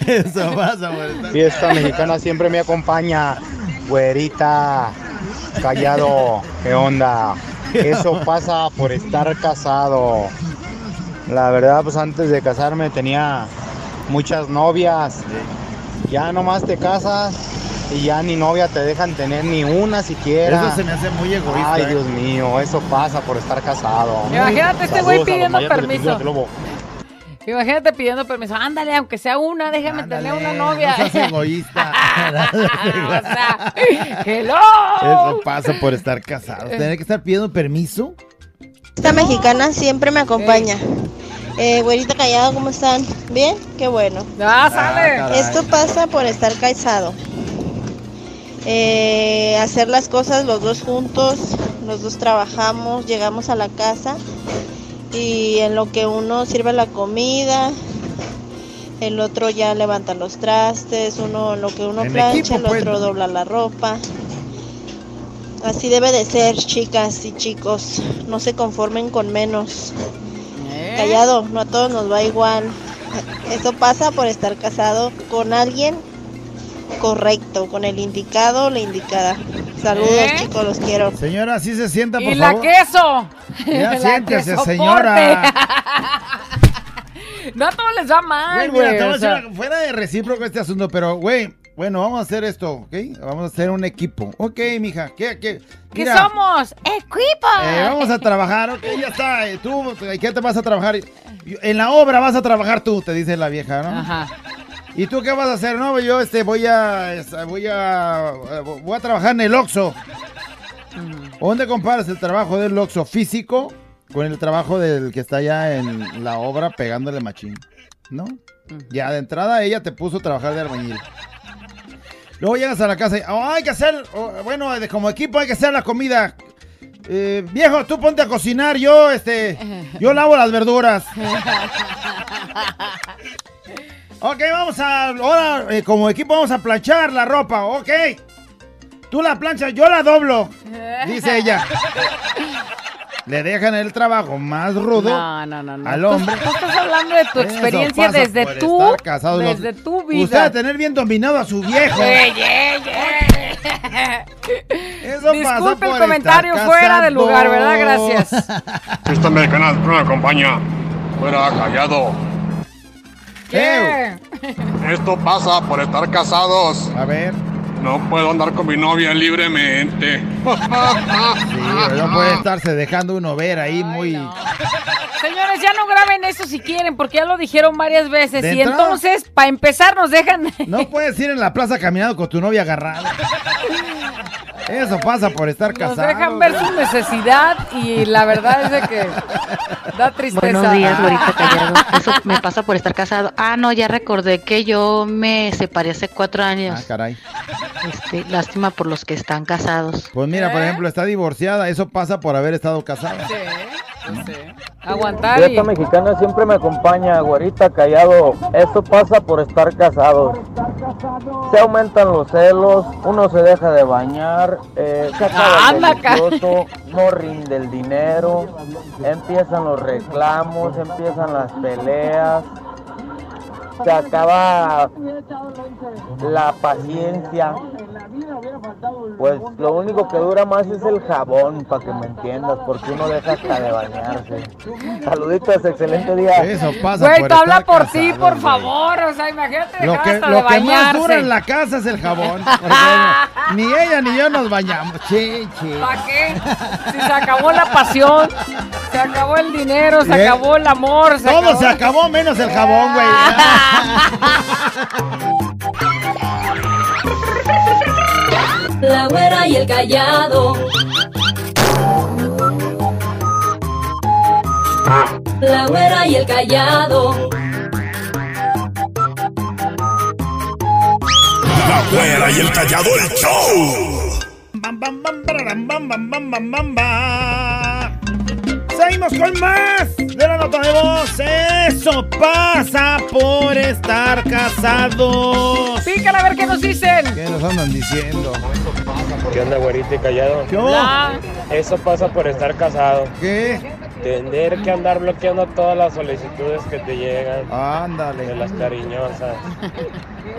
Eso pasa por estar Fiesta mexicana siempre me acompaña. Güerita, callado, ¿qué onda? Eso pasa por estar casado. La verdad, pues antes de casarme tenía muchas novias. Ya nomás te casas y ya ni novia te dejan tener ni una siquiera. Eso se me hace muy egoísta. Ay, ¿eh? Dios mío, eso pasa por estar casado. Imagínate este güey pidiendo permiso. Imagínate pidiendo permiso. Ándale, aunque sea una, déjame tener una novia. No seas egoísta. o sea, hello. Eso pasa por estar casados. Tener que estar pidiendo permiso. Esta mexicana siempre me acompaña. Eh, güerita callado, ¿cómo están? ¿Bien? Qué bueno. Ah, sale. caray. Esto pasa por estar casado. Eh, hacer las cosas los dos juntos, los dos trabajamos, llegamos a la casa y en lo que uno sirve la comida, el otro ya levanta los trastes, uno en lo que uno En plancha, equipo, el pues, otro ¿no? dobla la ropa. Así debe de ser, chicas y chicos. No se conformen con menos. Callado, no a todos nos va igual. Eso pasa por estar casado con alguien correcto, con el indicado o la indicada. Saludos, ¿Eh? chicos, los quiero. Señora, sí se sienta, por Y la favor. queso. Ya La siéntese, queso señora. no a todos les va mal, Güey, o sea. fuera de recíproco este asunto, pero, güey, bueno, vamos a hacer esto, ¿ok? Vamos a hacer un equipo. Ok, mija, ¿qué, qué? ¿Qué Mira, somos? ¡Equipo! eh, vamos a trabajar, ok, ya está. eh, Tú, ¿en ¿qué te vas a trabajar? Yo- En la obra vas a trabajar tú, te dice la vieja, ¿no? Ajá. ¿Y tú qué vas a hacer? No, yo este voy a voy a voy a trabajar en el Oxxo. ¿Dónde comparas el trabajo del Oxxo físico con el trabajo del que está allá en la obra pegándole machín? ¿No? Ya de entrada ella te puso a trabajar de albañil. Luego llegas a la casa y "Oh, hay que hacer, oh, bueno, como equipo hay que hacer la comida. Eh, viejo, tú ponte a cocinar, yo este, yo lavo las verduras. Ok, vamos a. Ahora, eh, como equipo, vamos a planchar la ropa. Ok. Tú la planchas, yo la doblo. Dice ella. Le dejan el trabajo más rudo No, no, no, no. al Tú- hombre. Tú, estás hablando de tu experiencia desde tú, casados. Los- desde tu Usted vida. a tener bien dominado a su viejo. Ey, ey, ey. Eso pasa Disculpe el comentario estar fuera de lugar, ¿verdad? Gracias. Esta mexicana me acompaña. Fuera callado. ¿Qué? Esto pasa por estar casados. A ver. No puedo andar con mi novia libremente. Sí, no puede estarse dejando uno ver ahí muy. Señores, ya no graben eso si quieren, porque ya lo dijeron varias veces. ¿De Y entrada? entonces, para empezar, nos dejan. No puedes ir en la plaza caminando con tu novia agarrada. Eso pasa por estar Nos casado. dejan ver su necesidad y la verdad es de que da tristeza. Buenos días, güerita callado. Eso me pasa por estar casado. Ah, no, ya recordé que yo me separé hace cuatro años. Ah, caray. Este, lástima por los que están casados. Pues mira, ¿Eh? por ejemplo, está divorciada. Eso pasa por haber estado casada. Aguantar y... Dieta mexicana siempre me acompaña, güerita callado. Eso pasa por estar casados. Se aumentan los celos, uno se deja de bañar, eh, se acaba delicioso, no rinde el dinero, empiezan los reclamos, empiezan las peleas, se acaba la paciencia. Pues lo único que dura más es el jabón, para que me entiendas, porque uno deja hasta de bañarse. Saluditos, excelente día. Eso pasa Güey, por te habla por ti, por favor. O sea, imagínate Lo que, hasta lo de que más bañarse. dura en la casa es el jabón. ni ella ni yo nos bañamos. ¿Para qué? Si se acabó la pasión, se acabó el dinero, se Bien. acabó el amor. Se Todo acabó... se acabó menos el jabón, güey. La güera y el callado. La güera y el callado. La güera y el callado el show. Bam, bam, bam, bam, bam, bam, bam, bam, bam. Seguimos con más de la nota de voz. Eso pasa por estar casados. Pícala a ver qué nos dicen. ¿Qué nos andan diciendo? ¿Qué onda, güerita y callado? ¿Qué. Eso pasa por estar casado. ¿Qué? Tener que andar bloqueando todas las solicitudes que te llegan. Ándale. De las cariñosas.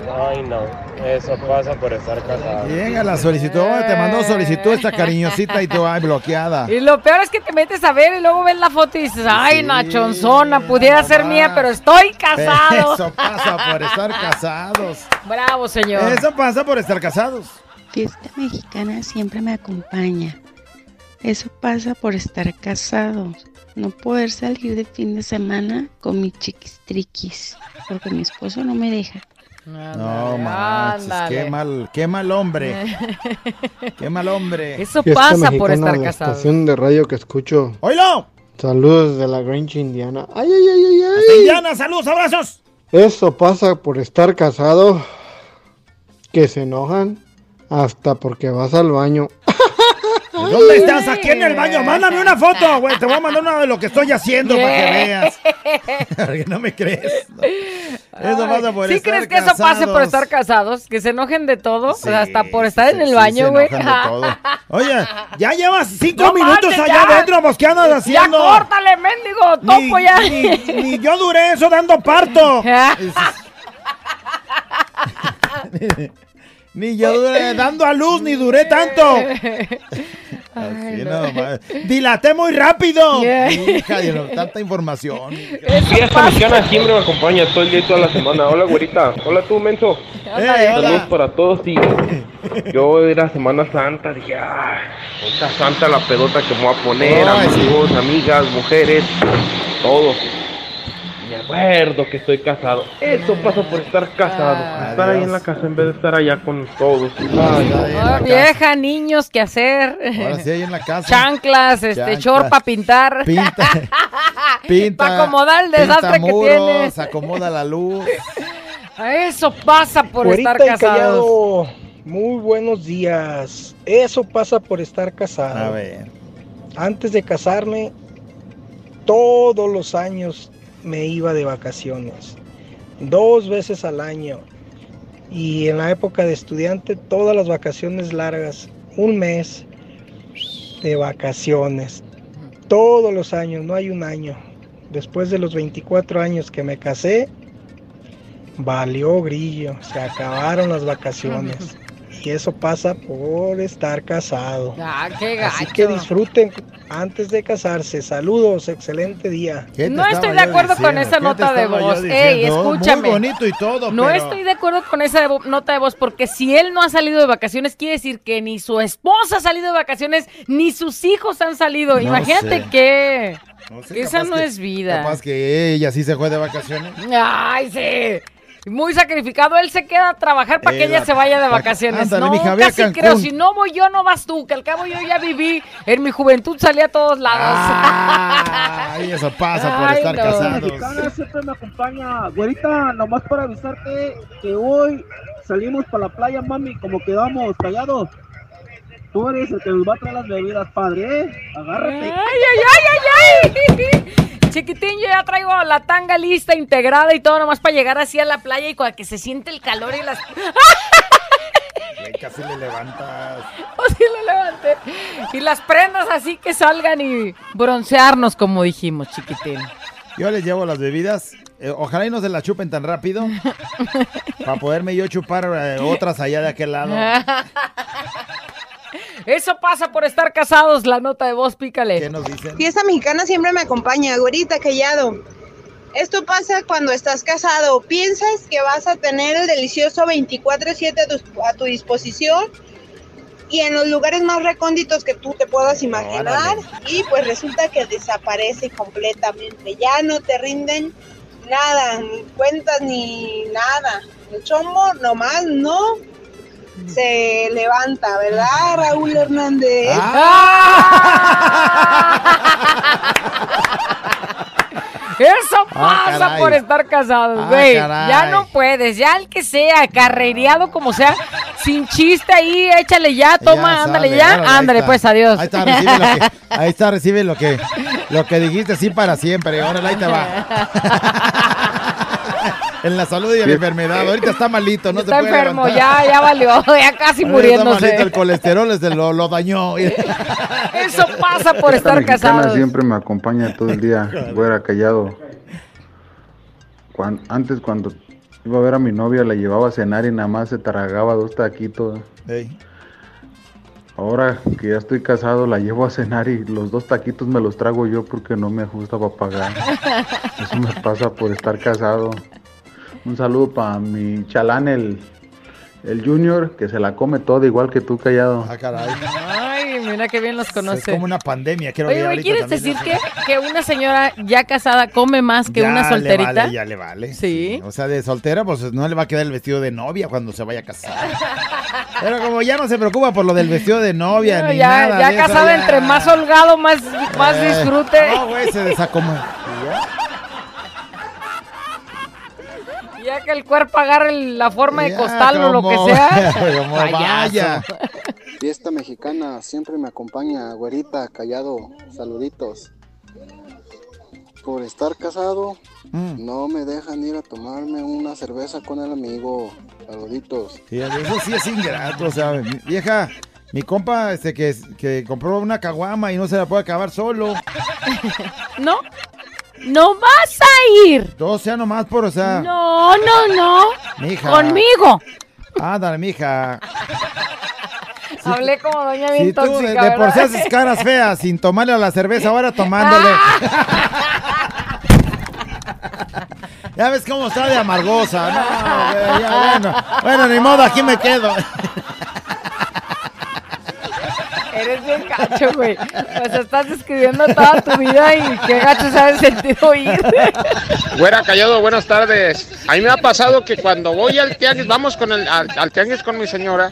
Ay, no. Eso pasa por estar casado. Llega la solicitud. Oh, te mandó solicitud esta cariñosita y tú, ay, bloqueada. Y lo peor es que te metes a ver y luego ves la foto y dices, ay, Nachonzona, pudiera ser mía, pero estoy casado. Eso pasa por estar casados. Bravo, señor. Eso pasa por estar casados. Fiesta mexicana siempre me acompaña. Eso pasa por estar casados. No poder salir de fin de semana con mis chiquistriquis. Porque mi esposo no me deja. No manches, ándale. qué mal, qué mal hombre. Qué mal hombre. Eso pasa por estar la casado. estación de radio que escucho. ¡Oilo! Saludos de la Grange, Indiana. ¡Ay, ay, ay, ay, ay! Indiana, saludos, abrazos. Eso pasa por estar casado. Que se enojan hasta porque vas al baño. ¿Dónde estás? Aquí en el baño. Mándame una foto, güey. Te voy a mandar una de lo que estoy haciendo para que veas. Porque no me crees. No. Eso pasa por ¿Sí estar crees que eso pase por estar casados? ¿Que se enojen de todo? Sí, O sea, hasta por estar en el baño, güey. Oye, ya llevas cinco No minutos allá adentro, ¿vos qué andas haciendo? ¡Ya córtale, mendigo! ¡Topo Ni- ya! Ni, ni yo duré eso dando parto. ni yo duré dando a luz, ni duré tanto. Así. Dilaté muy rápido. Yeah. Hija de tanta información. Fiesta mexicana siempre me acompaña todo el día y toda la semana. Hola, güerita. Hola, tú, menso. Ándale. Saludos hola. para todos. Y yo era Semana Santa. Dije, ah, esta santa la pedota que me voy a poner. Ay, sí. amigos, amigas, mujeres, todo. Me acuerdo que estoy casado. Eso pasa por estar casado. estar ahí en la casa en vez de estar allá con todos. Ay, Oh, vieja, niños, ¿qué hacer? Ahora sí, ahí en la casa. Chanclas, este, Chanclas. short para pintar. Pinta. Pinta. Pa' acomodar el pinta desastre que tienes. acomoda la luz. Eso pasa por estar. Callado, muy buenos días. Eso pasa por estar casado. A ver. Antes de casarme, todos los años me iba de vacaciones. Dos veces al año. Y en la época de estudiante, todas las vacaciones largas. Un mes de vacaciones. Todos los años, no hay un año. Después de los 24 años que me casé, valió grillo. Se acabaron las vacaciones. Y eso pasa por estar casado. Ah, qué gacho. Así que disfruten antes de casarse. Saludos, excelente día. No estoy de acuerdo con esa nota de voz. Ey, escúchame. Muy bonito y todo, No pero- estoy de acuerdo con esa nota de voz porque si él no ha salido de vacaciones quiere decir que ni su esposa ha salido de vacaciones ni sus hijos han salido. No Imagínate sé. que, No sé, que esa no que- es vida. Capaz que ella sí se fue de vacaciones. Ay, sí. Muy sacrificado. Él se queda a trabajar para que Eh, ella la- se vaya de vacaciones. ándale, no, mija, casi Cancún. creo. Si no voy yo, no vas tú. Que al cabo yo ya viví. En mi juventud salí a todos lados. Ay, eso pasa por Ay, estar no. casados. Siempre me acompaña. Güerita, nomás para avisarte que hoy salimos para la playa, mami, como quedamos callados. Tú eres el que nos va a traer las bebidas, padre, ¿eh? Agárrate. Ay, ay, ay, ay, ay. Chiquitín, yo ya traigo la tanga lista, integrada y todo, nomás para llegar así a la playa y cuando que se siente el calor y las... Casi le levantas. Así lo levanté. Y las prendas así que salgan y broncearnos, como dijimos, chiquitín. Yo les llevo las bebidas. eh, ojalá y no se las chupen tan rápido. para poderme yo chupar eh, otras allá de aquel lado. Eso pasa por estar casados, la nota de voz, pícale. ¿Qué nos dicen? Fiesta mexicana siempre me acompaña, güerita callado. Esto pasa cuando estás casado. Piensas que vas a tener el delicioso 24-7 a tu, a tu disposición y en los lugares más recónditos que tú te puedas imaginar. Y pues resulta que desaparece completamente. Ya no te rinden nada, ni cuentas ni nada. El chombo nomás no se levanta, ¿verdad, Raúl Hernández? Eso Ah, pasa por estar casados, Ah, güey. ya no puedes, ya el que sea, carrereado como sea, sin chiste ahí, échale ya, toma, Ya ándale sale, ya, ándale pues, adiós. Ahí está, recibe lo que, ahí está, recibe lo que, lo que dijiste, sí, para siempre. Órale, ahí te va. En la salud y en la enfermedad. Ahorita está malito, no Está se puede enfermo, levantar. ya, ya valió, ya casi Ahorita Está malito, muriéndose. el colesterol se lo, lo dañó. Eso pasa por Esta estar casados. siempre me acompaña todo el día, fuera callado. Cuan- antes cuando iba a ver a mi novia la llevaba a cenar y nada más se tragaba dos taquitos. Ahora que ya estoy casado la llevo a cenar y los dos taquitos me los trago yo porque no me ajusta para pagar. Eso me pasa por estar casado. Un saludo para mi chalán el, el junior que se la come toda igual que tú callado. Ah, caray. Ay, mira qué bien los Es conoce. como una pandemia. Quiero Oye, güey, ¿quieres también decir que, que una señora ya casada come más que Ya una le solterita? vale, ya le vale. Sí. O sea, de soltera, pues no le va a quedar el vestido de novia cuando se vaya a casar. Pero como ya no se preocupa por lo del vestido de novia No, ni ya, nada. ya casada, entre más holgado, más, más Eh, disfrute. No, güey, se desacomoda. Que el cuerpo agarre la forma de costal o lo que sea. como vaya. Fiesta mexicana siempre me acompaña, güerita, callado, saluditos. Por estar casado, Mm. no me dejan ir a tomarme una cerveza con el amigo. Saluditos. Sí, eso sí es ingrato, o sea, mi- vieja, mi compa este que, que compró una caguama y no se la puede acabar solo. ¿No? ¿No vas a ir? O sea, nomás por, o sea, No, no, no. mija. Conmigo. Ándale, mija. Hablé como doña bien Si tú de, por sí haces caras feas sin tomarle a la cerveza, ahora tomándole. ya ves cómo está de amargosa. No, güey, ya, bueno, bueno, ni modo, aquí me quedo. Eres bien gacho, güey. Pues estás describiendo toda tu vida y qué gacho ha sentido ir. Güera Callado, buenas tardes. A mí me ha pasado que cuando voy al tianguis, vamos con el, al, al tianguis con mi señora,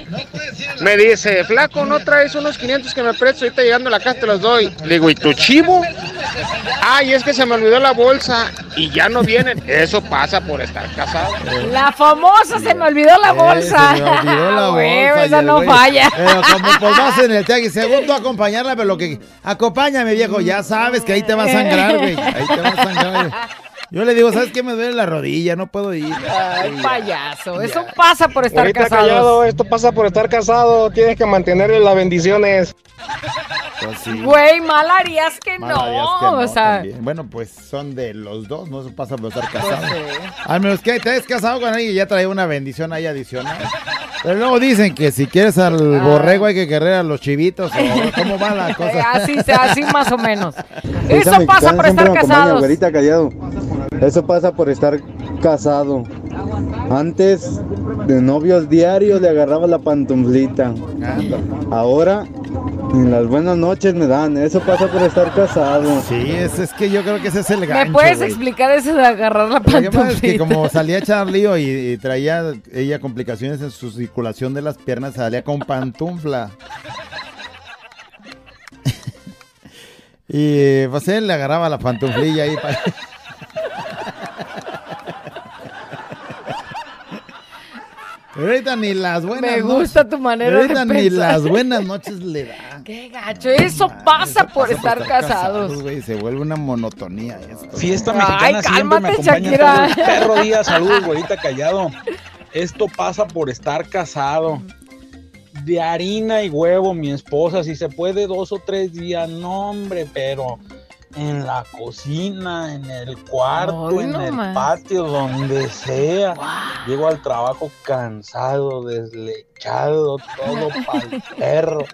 me dice, flaco, ¿no traes unos 500 que me presto? Ahorita llegando a la casa te los doy. Le digo, ¿y tu chivo? Ay, es que se me olvidó la bolsa y ya no vienen. Eso pasa por estar casado. La famosa, se me olvidó la bolsa. Eh, se me olvidó la Güey, bolsa. y esa no güey- falla. Pero como pues vas en el tianguis, según tú acompañarla, pero lo que... Acompáñame, viejo, ya sabes que ahí te va a sangrar, güey. Ahí te va a sangrar. güey. Yo le digo, ¿sabes qué? Me duele la rodilla, no puedo ir. Ay, payaso. Eso pasa por estar Ahorita casados. callado, esto pasa por estar casado. Tienes que mantenerle las bendiciones. Pues sí. Güey, mal harías que Mal no. harías que no o sea. Bueno, pues son de los dos, no se pasa por estar. Pues sí. Al menos que te hayas casado con alguien y ya trae una bendición ahí adicional. Pero luego dicen que si quieres al borrego hay que querer a los chivitos. O, ¿Cómo va la eh, cosa? así, así más o menos. Eso pasa por estar casados. Eso pasa por estar casado. Antes de novios diarios le agarraba la pantuflita. Ahora Ni las buenas noches me dan, eso pasa por estar casado. Sí, es, es que yo creo que ese es el gancho, ¿Me puedes explicar eso de agarrar la pasa es que pantuflita? como salía a echar lío y, y traía ella complicaciones en su circulación de las piernas, salía con pantufla. y pues él le agarraba la pantuflilla ahí. pa- Pero ahorita ni las buenas Me noches- gusta tu manera ahorita de ni pensar. las buenas noches le da. Qué gacho, eso pasa por estar casados. güey, se vuelve una monotonía esto. Fiesta Ay, mexicana siempre me cálmate, acompaña Shakira. todo el perro día. Saludos, güerita callado. Esto pasa por estar casado. De harina y huevo, mi esposa, si se puede dos o tres días, no hombre, pero en la cocina, en el cuarto, Ay, en no el más. patio, donde sea. Llego al trabajo cansado, deslechado, todo para el perro.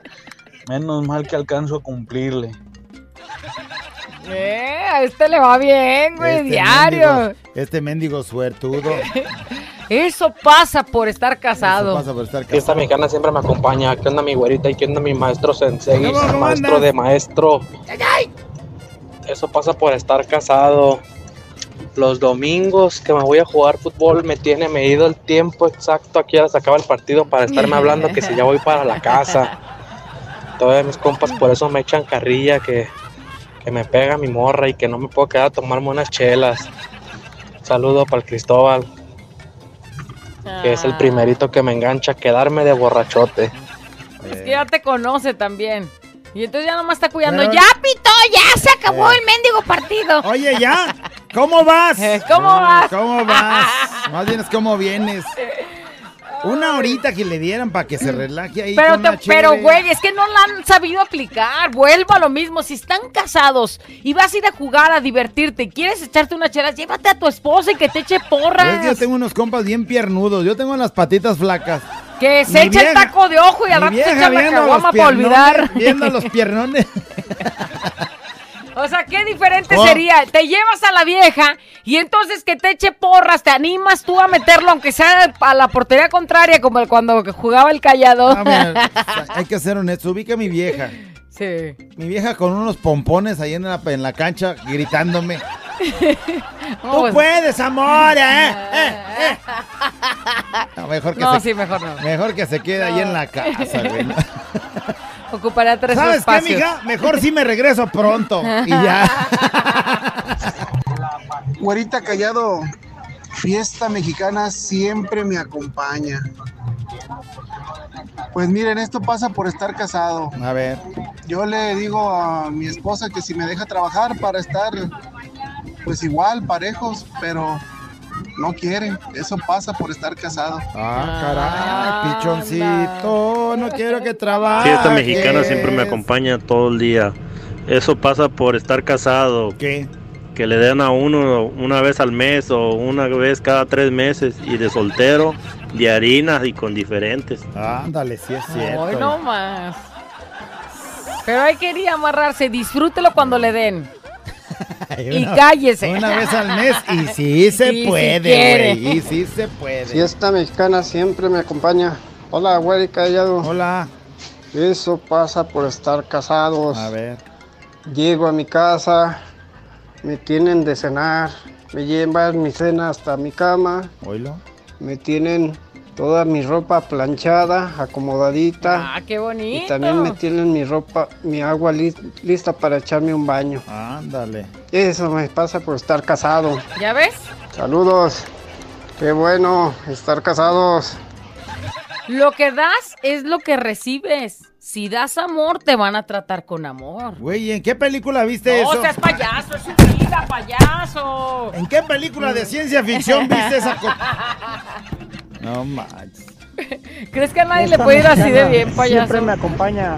Menos mal que alcanzo a cumplirle. Eh, a este le va bien, güey, Este diario. mendigo- este mendigo suertudo. Eso pasa por estar casado. pasa por estar Fiesta mexicana siempre me acompaña. ¿Qué onda mi güerita y qué onda mi maestro sensei? ¿Cómo, cómo maestro de maestro. Eso pasa por estar casado. Los domingos que me voy a jugar fútbol me tiene medido el tiempo exacto. Aquí ya se acaba el partido para estarme hablando que si ya voy para la casa. Todos mis compas por eso me echan carrilla que, que me pega mi morra y que no me puedo quedar a tomarme unas chelas. Saludo para el Cristóbal, que es el primerito que me engancha a quedarme de borrachote. Es que ya te conoce también. Y entonces ya nomás está cuidando. Pero- ¡Ya, Pito! ¡Ya se acabó Eh. el mendigo partido! Oye, ya. ¿Cómo vas? ¿Cómo vas? ¿Cómo vas? Más bien es cómo vienes. Una horita que le dieran para que se relaje ahí. Pero, con te- pero, güey, es que no la han sabido aplicar. Vuelvo a lo mismo. Si están casados y vas a ir a jugar, a divertirte, y quieres echarte una chela, llévate a tu esposa y que te eche porras. yo tengo unos compas bien piernudos. Yo tengo las patitas flacas. Que se Mi eche el taco de ojo y al rato se echa la caguama para olvidar. Viendo los piernones. O sea, qué diferente Oh. sería. Te llevas a la vieja y entonces que te eche porras, te animas tú a meterlo, aunque sea a la portería contraria, como el- cuando jugaba el callado. A ver, hay que ser honesto. Ubica a mi vieja. Sí. Mi vieja con unos pompones ahí en la, en la cancha gritándome. Tú puedes, amor, eh, eh, eh. No, mejor que No, se, sí, mejor no. Mejor que se quede ahí en la casa, güey. ¿no? Ocuparía tres ¿Sabes qué, espacios. mija? Mejor sí me regreso pronto. Y ya. Güerita Callado, fiesta mexicana siempre me acompaña. Pues miren, esto pasa por estar casado. A ver. Yo le digo a mi esposa que si me deja trabajar para estar pues igual, parejos, pero no quiere. Eso pasa por estar casado. Ah, caray, pichoncito. No quiero que trabaje. Fiesta mexicana siempre me acompaña todo el día. Eso pasa por estar casado. ¿Qué? Que le den a uno una vez al mes o una vez cada tres meses. Y de soltero, de harinas y con diferentes. Ándale, sí es cierto. Hoy no más. Pero hay que ir a amarrarse. Disfrútelo cuando le den. Y Una- cállese. Una vez al mes. Y sí se Y si puede, güey. Y sí se puede. Fiesta mexicana siempre me acompaña. Hola, güey callado. Hola. Eso pasa por estar casados. A ver. Llego a mi casa, me tienen de cenar, me llevan mi cena hasta mi cama, Oílo. me tienen toda mi ropa planchada, acomodadita. Ah, qué bonito. Y también me tienen mi ropa, mi agua lis- lista para echarme un baño. Ándale. Eso me pasa por estar casado. ¿Ya ves? Saludos. Qué bueno estar casados. Lo que das es lo que recibes. Si das amor, te van a tratar con amor. Güey, ¿en qué película viste No eso? seas payaso, es su vida, payaso. ¿En qué película de ciencia ficción viste esa co- No manches. ¿Crees que a nadie le puede ir así de bien, payaso? Siempre me acompaña.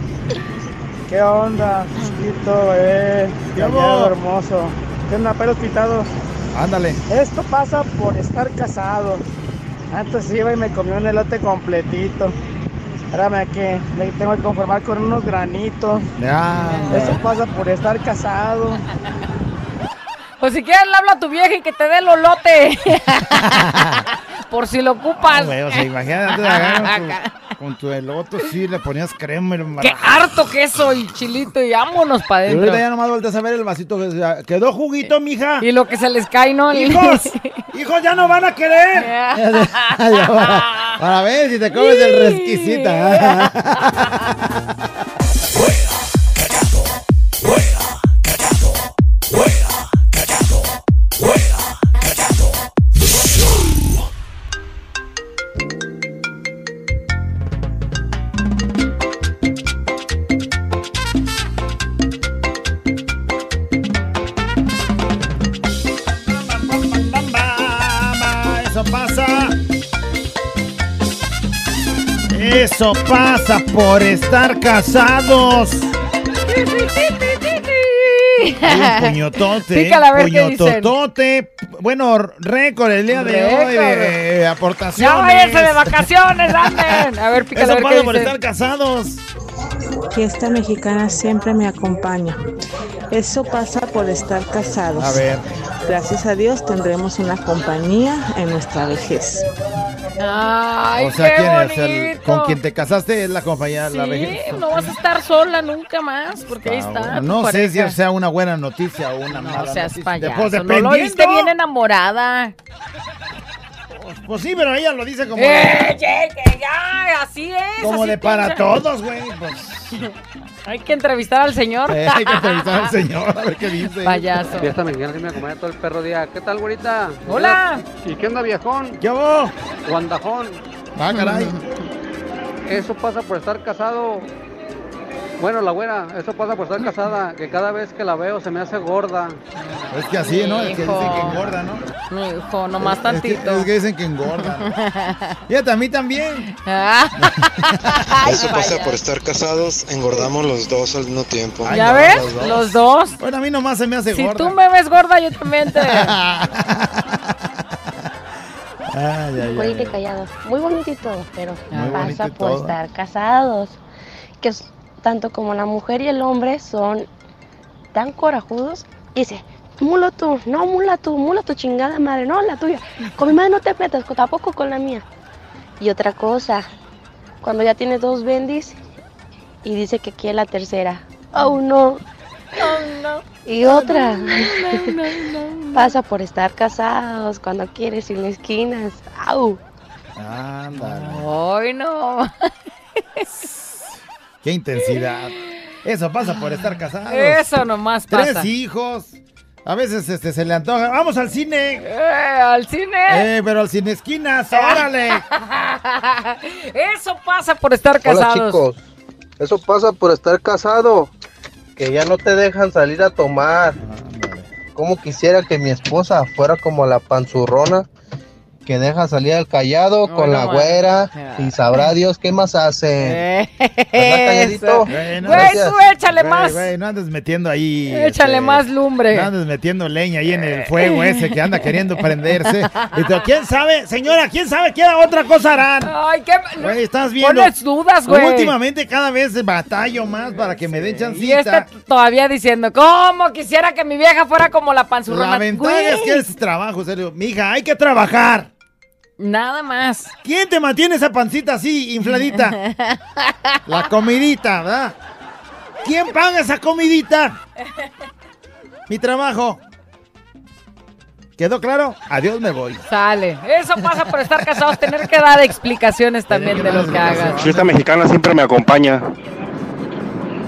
¿Qué onda, chiquito, bebé? ¿Qué Callado, hermoso. ¿Qué onda, pelos pitados? Ándale. Esto pasa por estar casado. Antes iba y me comía un elote completito. Espérame que me tengo que conformar con unos granitos. Ya. Eso pasa por estar casado. O si quieres le hablo a tu vieja y que te dé el olote. Por si lo ocupas. Güey, o sea, imagínate, agarras tu- con tu eloto sí le ponías crema. y ¡Qué harto queso y chilito! Y vámonos para Y adentro. ahorita ya nomás volteas a ver el vasito que decía, quedó juguito, mija. Y lo que se les cae, ¿no? ¡Hijos! ¡Hijos, ya no van a querer! para, para ver si te comes el resquisita. Eso pasa por estar casados. Hay un puñotote. Pícala puñototote. Bueno, récord el día de hoy de aportaciones. ¡Ya váyanse de vacaciones, anden! A ver, pícale Eso a ver pasa qué por dicen. estar casados. Fiesta mexicana siempre me acompaña. Eso pasa por estar casados. A ver. Gracias a Dios tendremos una compañía en nuestra vejez. ¡Ay, o sea, qué ¿quién es? El- bonito! con quien te casaste es la compañía La Sí, Vejez. no vas a estar sola nunca más, porque ahí Ah, está. bueno, No sé si sea una buena noticia o una No mala seas noticia. payaso. Pues, no lo oíste bien enamorada. Pues sí, pero ella lo dice como, ¡Eh, ye, ye, ya! Así es. como así de para piensa. todos, güey. Pues, Hay que entrevistar al señor. eh, hay que entrevistar al señor a ver qué dice. Payaso. Fiesta mexicana que me acompaña todo el perro día. ¿Qué tal, güerita? Hola. ¿Y qué onda, viejón? ¿Qué hubo? Guandajón. Ah, caray. Eso pasa por estar casado. Bueno, la güera, eso pasa por estar casada, que cada vez que la veo se me hace gorda. Es que así, ¿no? Es que dicen que engorda, ¿no? Mi hijo, nomás Es tantito. es que dicen que engorda. Fíjate, a mí también. Eso pasa por estar casados, engordamos los dos al mismo tiempo. ¿Ya ves? Los dos. Bueno, a mí nomás se me hace Si gorda. tú me ves gorda, yo también te. Ay, ay, ay. callado. Muy bonito y todo, pero Muy pasa por todo. estar casados. Que es- tanto como la mujer y el hombre son tan corajudos. Dice, mulo tú, no mula tú, mula tu chingada madre, no la tuya. Con mi madre no te metas, con- tampoco con la mía. Y otra cosa, cuando ya tienes dos bendis y dice que quiere la tercera. Oh no. Y otra, pasa por estar casados cuando quieres sin esquinas. Au. Ándale. Ay, no. Qué intensidad. Eso pasa por estar casados. Eso nomás Tres pasa. hijos. A veces este, se le antoja. ¡Vamos al cine! Eh, al cine. Eh, pero al cine esquinas, órale. Eso pasa por estar Hola casados. chicos, eso pasa por estar casado, que ya no te dejan salir a tomar. Como quisiera que mi esposa fuera como la panzurrona que deja salir al callado con no la güera y sabrá Dios qué más hace. Eso. Güey, no tú échale Güey, más. güey, no andes metiendo ahí. este, Échale más lumbre. No andes metiendo leña ahí en el fuego ese que anda queriendo prenderse. Y tú, ¿Quién sabe, señora? ¿Quién sabe qué otra cosa harán? Ay, qué. Güey, estás viendo. Pones dudas, güey. Últimamente cada vez batallo más para que me den Y chancita. este todavía diciendo, ¿cómo quisiera que mi vieja fuera como la panzurrona? La ventaja es que es trabajo, serio. Mija, hay que trabajar. Nada más. ¿Quién te mantiene esa pancita así, infladita? La comidita, ¿verdad? ¿Quién paga esa comidita? Mi trabajo. ¿Quedó claro? Adiós, me voy. Sale. Eso pasa por estar casados, tener que dar explicaciones también de lo que hagas. Fiesta mexicana siempre me acompaña.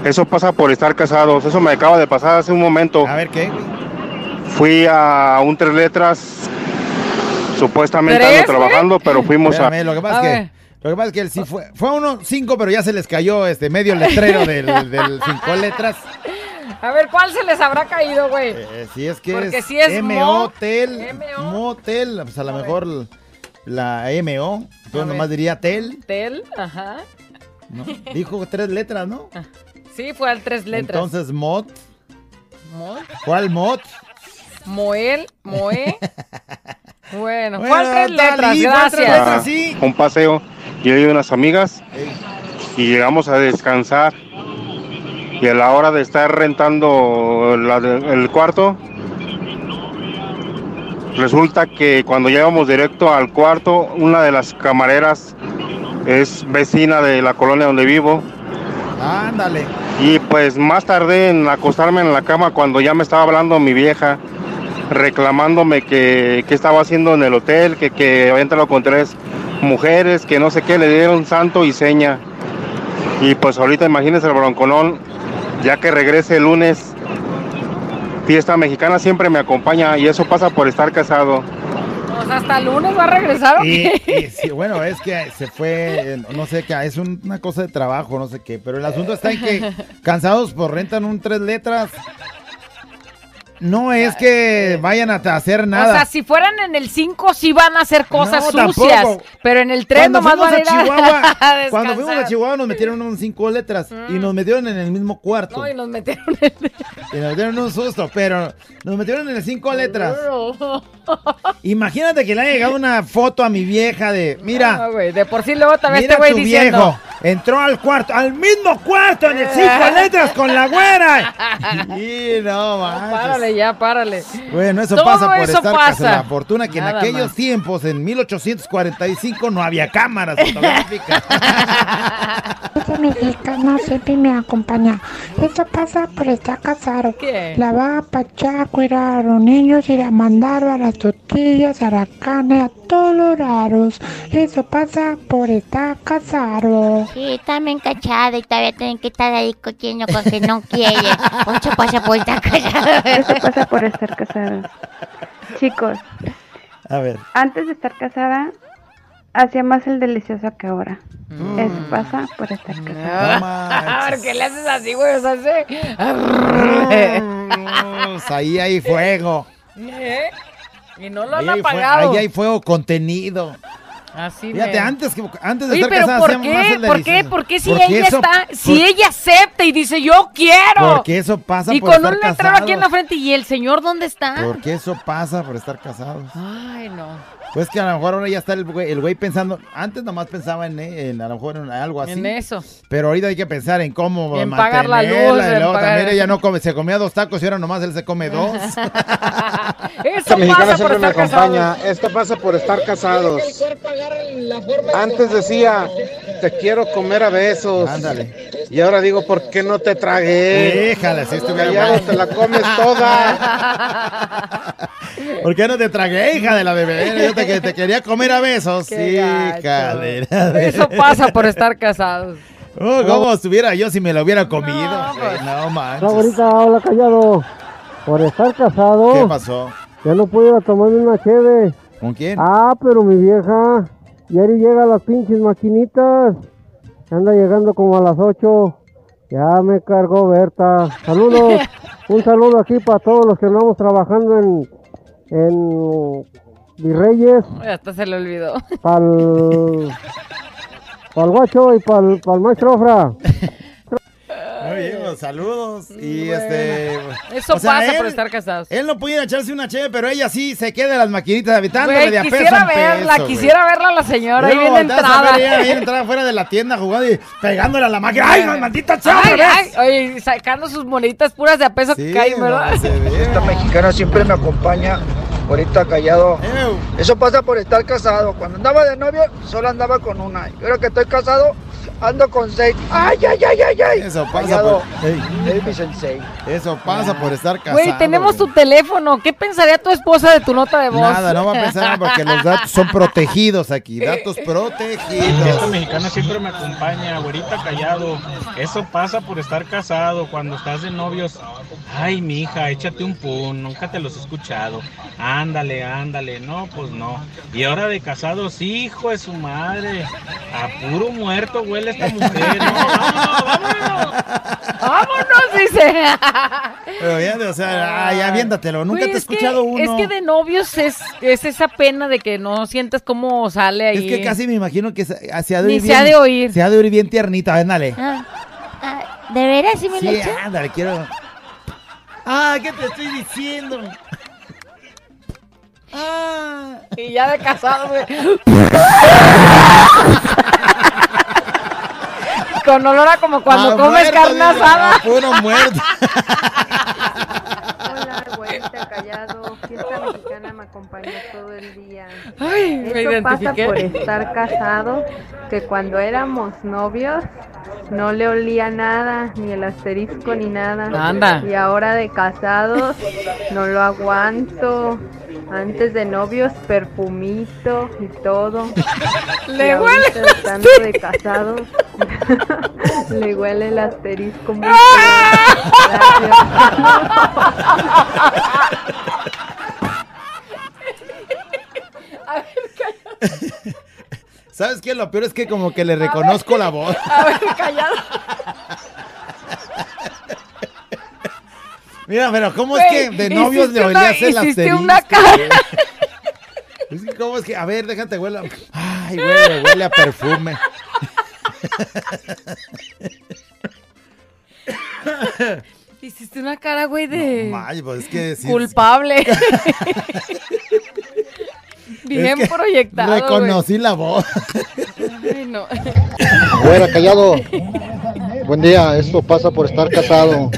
Eso pasa por estar casados. Eso me acaba de pasar hace un momento. A ver, ¿qué? Fui a un tres letras, supuestamente ¿Tres, ando trabajando, pero fuimos a... Espérame, lo que pasa A es que, lo que pasa es que él sí fue, fue a uno cinco, pero ya se les cayó este medio letrero del, del cinco letras. A ver, ¿cuál se les habrá caído, güey? Eh, si es que Porque es, si es mo- M-O-Tel, Motel, pues a lo mejor la M-O, entonces nomás diría Tel, Tel, ajá. ¿no? Dijo tres letras, ¿no? Sí, fue al tres letras. Entonces Mot, Mo- ¿cuál Mot? Moel, Moe. Bueno, Bueno, ¿cuál tres letras? ¿cuál tres Gracias. letras? sí. un paseo, yo y unas amigas, y llegamos a descansar. Y a la hora de estar rentando la de- el cuarto, resulta que cuando llegamos directo al cuarto, una de las camareras es vecina de la colonia donde vivo. Ándale. Y pues más tardé en acostarme en la cama cuando ya me estaba hablando mi vieja, reclamándome que, que estaba haciendo en el hotel, que, que había entrado con tres mujeres, que no sé qué, le dieron santo y seña. Y pues ahorita imagínense el bronconón, ya que regrese el lunes, fiesta mexicana siempre me acompaña y eso pasa por estar casado. Pues hasta el lunes va a regresar. ¿o Y, qué? y sí, bueno, es que se fue, no sé qué, es un- una cosa de trabajo, no sé qué, pero el asunto está en que cansados por rentan un tres letras. No es que vayan a hacer nada. O sea, si fueran en el 5 sí van a hacer cosas No, sucias, tampoco. pero en el 3 Cuando nomás van a ir a, Chihuahua, a cuando fuimos a. Chihuahua nos metieron un cinco letras y nos metieron en el mismo cuarto. No, y nos metieron Y nos metieron un susto, pero nos metieron en el cinco letras. Imagínate que le haya llegado una foto a mi vieja de, mira, Ah, güey, de por sí luego también este güey diciendo. viejo, entró al cuarto, al mismo cuarto en el cinco letras con la güera. Y no, manches. Párale ya, párale. Bueno, eso Todo pasa por eso estar pasa. casado. La fortuna que en aquellos más. tiempos, en 1845, no había cámaras fotográficas. Esa mexicana siempre me acompaña. Eso pasa por estar casado. ¿Qué? La va a pachar, cuidar a los niños, ir a mandar a las tortillas, a la carne, a todos los raros. Eso pasa por estar casado. Sí, también cachada y todavía tienen que estar ahí cogiendo con que no quieren. Mucho pasa por estar callado. Eso pasa por estar casados. Chicos, A ver. antes de estar casada, hacía más el delicioso que ahora. Eso pasa por estar casada. ¿Por qué le haces así, güey? O sea, Pues ahí hay fuego. ¿Eh? Y no lo Ahí han hay, fue- apagado. ahí hay fuego contenido. Así Fíjate, me- antes, que, antes de Oye, estar pero casada ¿por hacíamos más qué? el ¿Por qué? ¿Por qué si Porque ella eso- está, por- si ella acepta y dice yo quiero? Porque eso pasa y por con estar un letrero aquí en la frente y el señor dónde está? Porque eso pasa por estar casados. Ay, no. Pues que a lo mejor ahora ya está el güey, el güey pensando, antes nomás pensaba en, en a lo mejor en algo así. En eso. Pero ahorita hay que pensar en cómo En pagar la mantenerla, luz, y en luego pagar- también ella no come, se comía dos tacos y ahora nomás él se come dos. Eso mexicana pasa por siempre me estar acompaña. casado. Esto pasa por estar casados. Antes decía, te quiero comer a besos. Ándale. Y ahora digo, ¿por qué no te tragué? Híjale, si estuviera bueno. te la comes toda. ¿Por qué no te tragué, hija de la bebé? Yo te, te quería comer a besos. Qué Hija de la bebé. Eso pasa por estar casados. Oh, ¿Cómo estuviera yo si me lo hubiera comido? pues. No, no manches. Favorita, hola callado. Por estar casado. ¿Qué pasó? Ya no puedo ir a tomarme una cheve. ¿Con quién? Ah, pero mi vieja. Yari llega a las pinches maquinitas. Anda llegando como a las 8. Ya me cargó Berta. Saludos. Un saludo aquí para todos los que andamos trabajando en, en Virreyes. Hasta se le olvidó. Para el, guacho y para el, maestro Ofra. Saludos. Y Bueno. este. Eso o sea, pasa él- por estar casados. Él no pudiera echarse una cheve, pero ella sí se queda en las maquinitas habitándole de a quisiera verla, peso, güey. quisiera verla a la señora ahí bien volteas a ver entrada. ella bien entrada fuera de la tienda jugando y pegándole a la máquina. ¡Ay, no, maldita vez! oye, sacando sus moneditas puras de a peso que caen, ¿verdad? Esta mexicana siempre me acompaña. Ahorita callado. Eso pasa por estar casado. Cuando andaba de novio, solo andaba con una. Y ahora que estoy casado, ando con seis. ¡Ay, ay, ay, ay, ay! Eso pasa por, Ey, Es mi sensei. eso pasa por estar casado. Güey, tenemos tu teléfono. ¿Qué pensaría tu esposa de tu nota de voz? Nada, no va a pensar nada porque los datos son protegidos aquí. Datos Esta protegidos. mexicana siempre me acompaña, güerita callado. Eso pasa por estar casado. Cuando estás de novios, ay, mi hija, échate un pun, nunca te los he escuchado. Ándale, ándale, no, pues no. Y ahora de casados, hijo de su madre, a puro muerto esta mujer. No, ¡Vámonos! Dice. Pero ya, o sea, ay, aviéntatelo. Nunca Güey, te he es que- escuchado uno. Es que de novios es, es esa pena de que no sientes cómo sale ahí. Es que casi me imagino que se, se ha de Ni oír se bien- ha de oír. Se ha de oír bien tiernita, ándale. Ah, ah, ¿De veras sí me lo Sí, ándale, quiero. Ah, ¿qué te estoy diciendo? Ah, y ya de casado, güey. Con olor a como cuando Ah, comes muerto, carne dice, asada. ah, Puro muerto. Hola, güerita callado. Fiesta mexicana me acompaña todo el día. Ay, me Eso pasa por estar casado, que cuando éramos novios no le olía nada, ni el asterisco ni nada. Anda. Y ahora de casados no lo aguanto. Antes de novios, perfumito y todo. Le Y huele el estando de casados, le huele el asterisco muy A ver, callado. ¿Sabes qué? Lo peor es que como que le reconozco la voz. A ver, callado. Mira, pero ¿cómo es que de novios le una- olías el hiciste una cara. ¿Cómo es que? A ver, déjate huele. a- Ay, huele, huele a perfume. Hiciste una cara, güey, de pues es que sí. culpable. Bien Es que proyectado. güey. Reconocí la voz. Ay, no. Fuera, callado. Buen día, esto pasa por estar casado.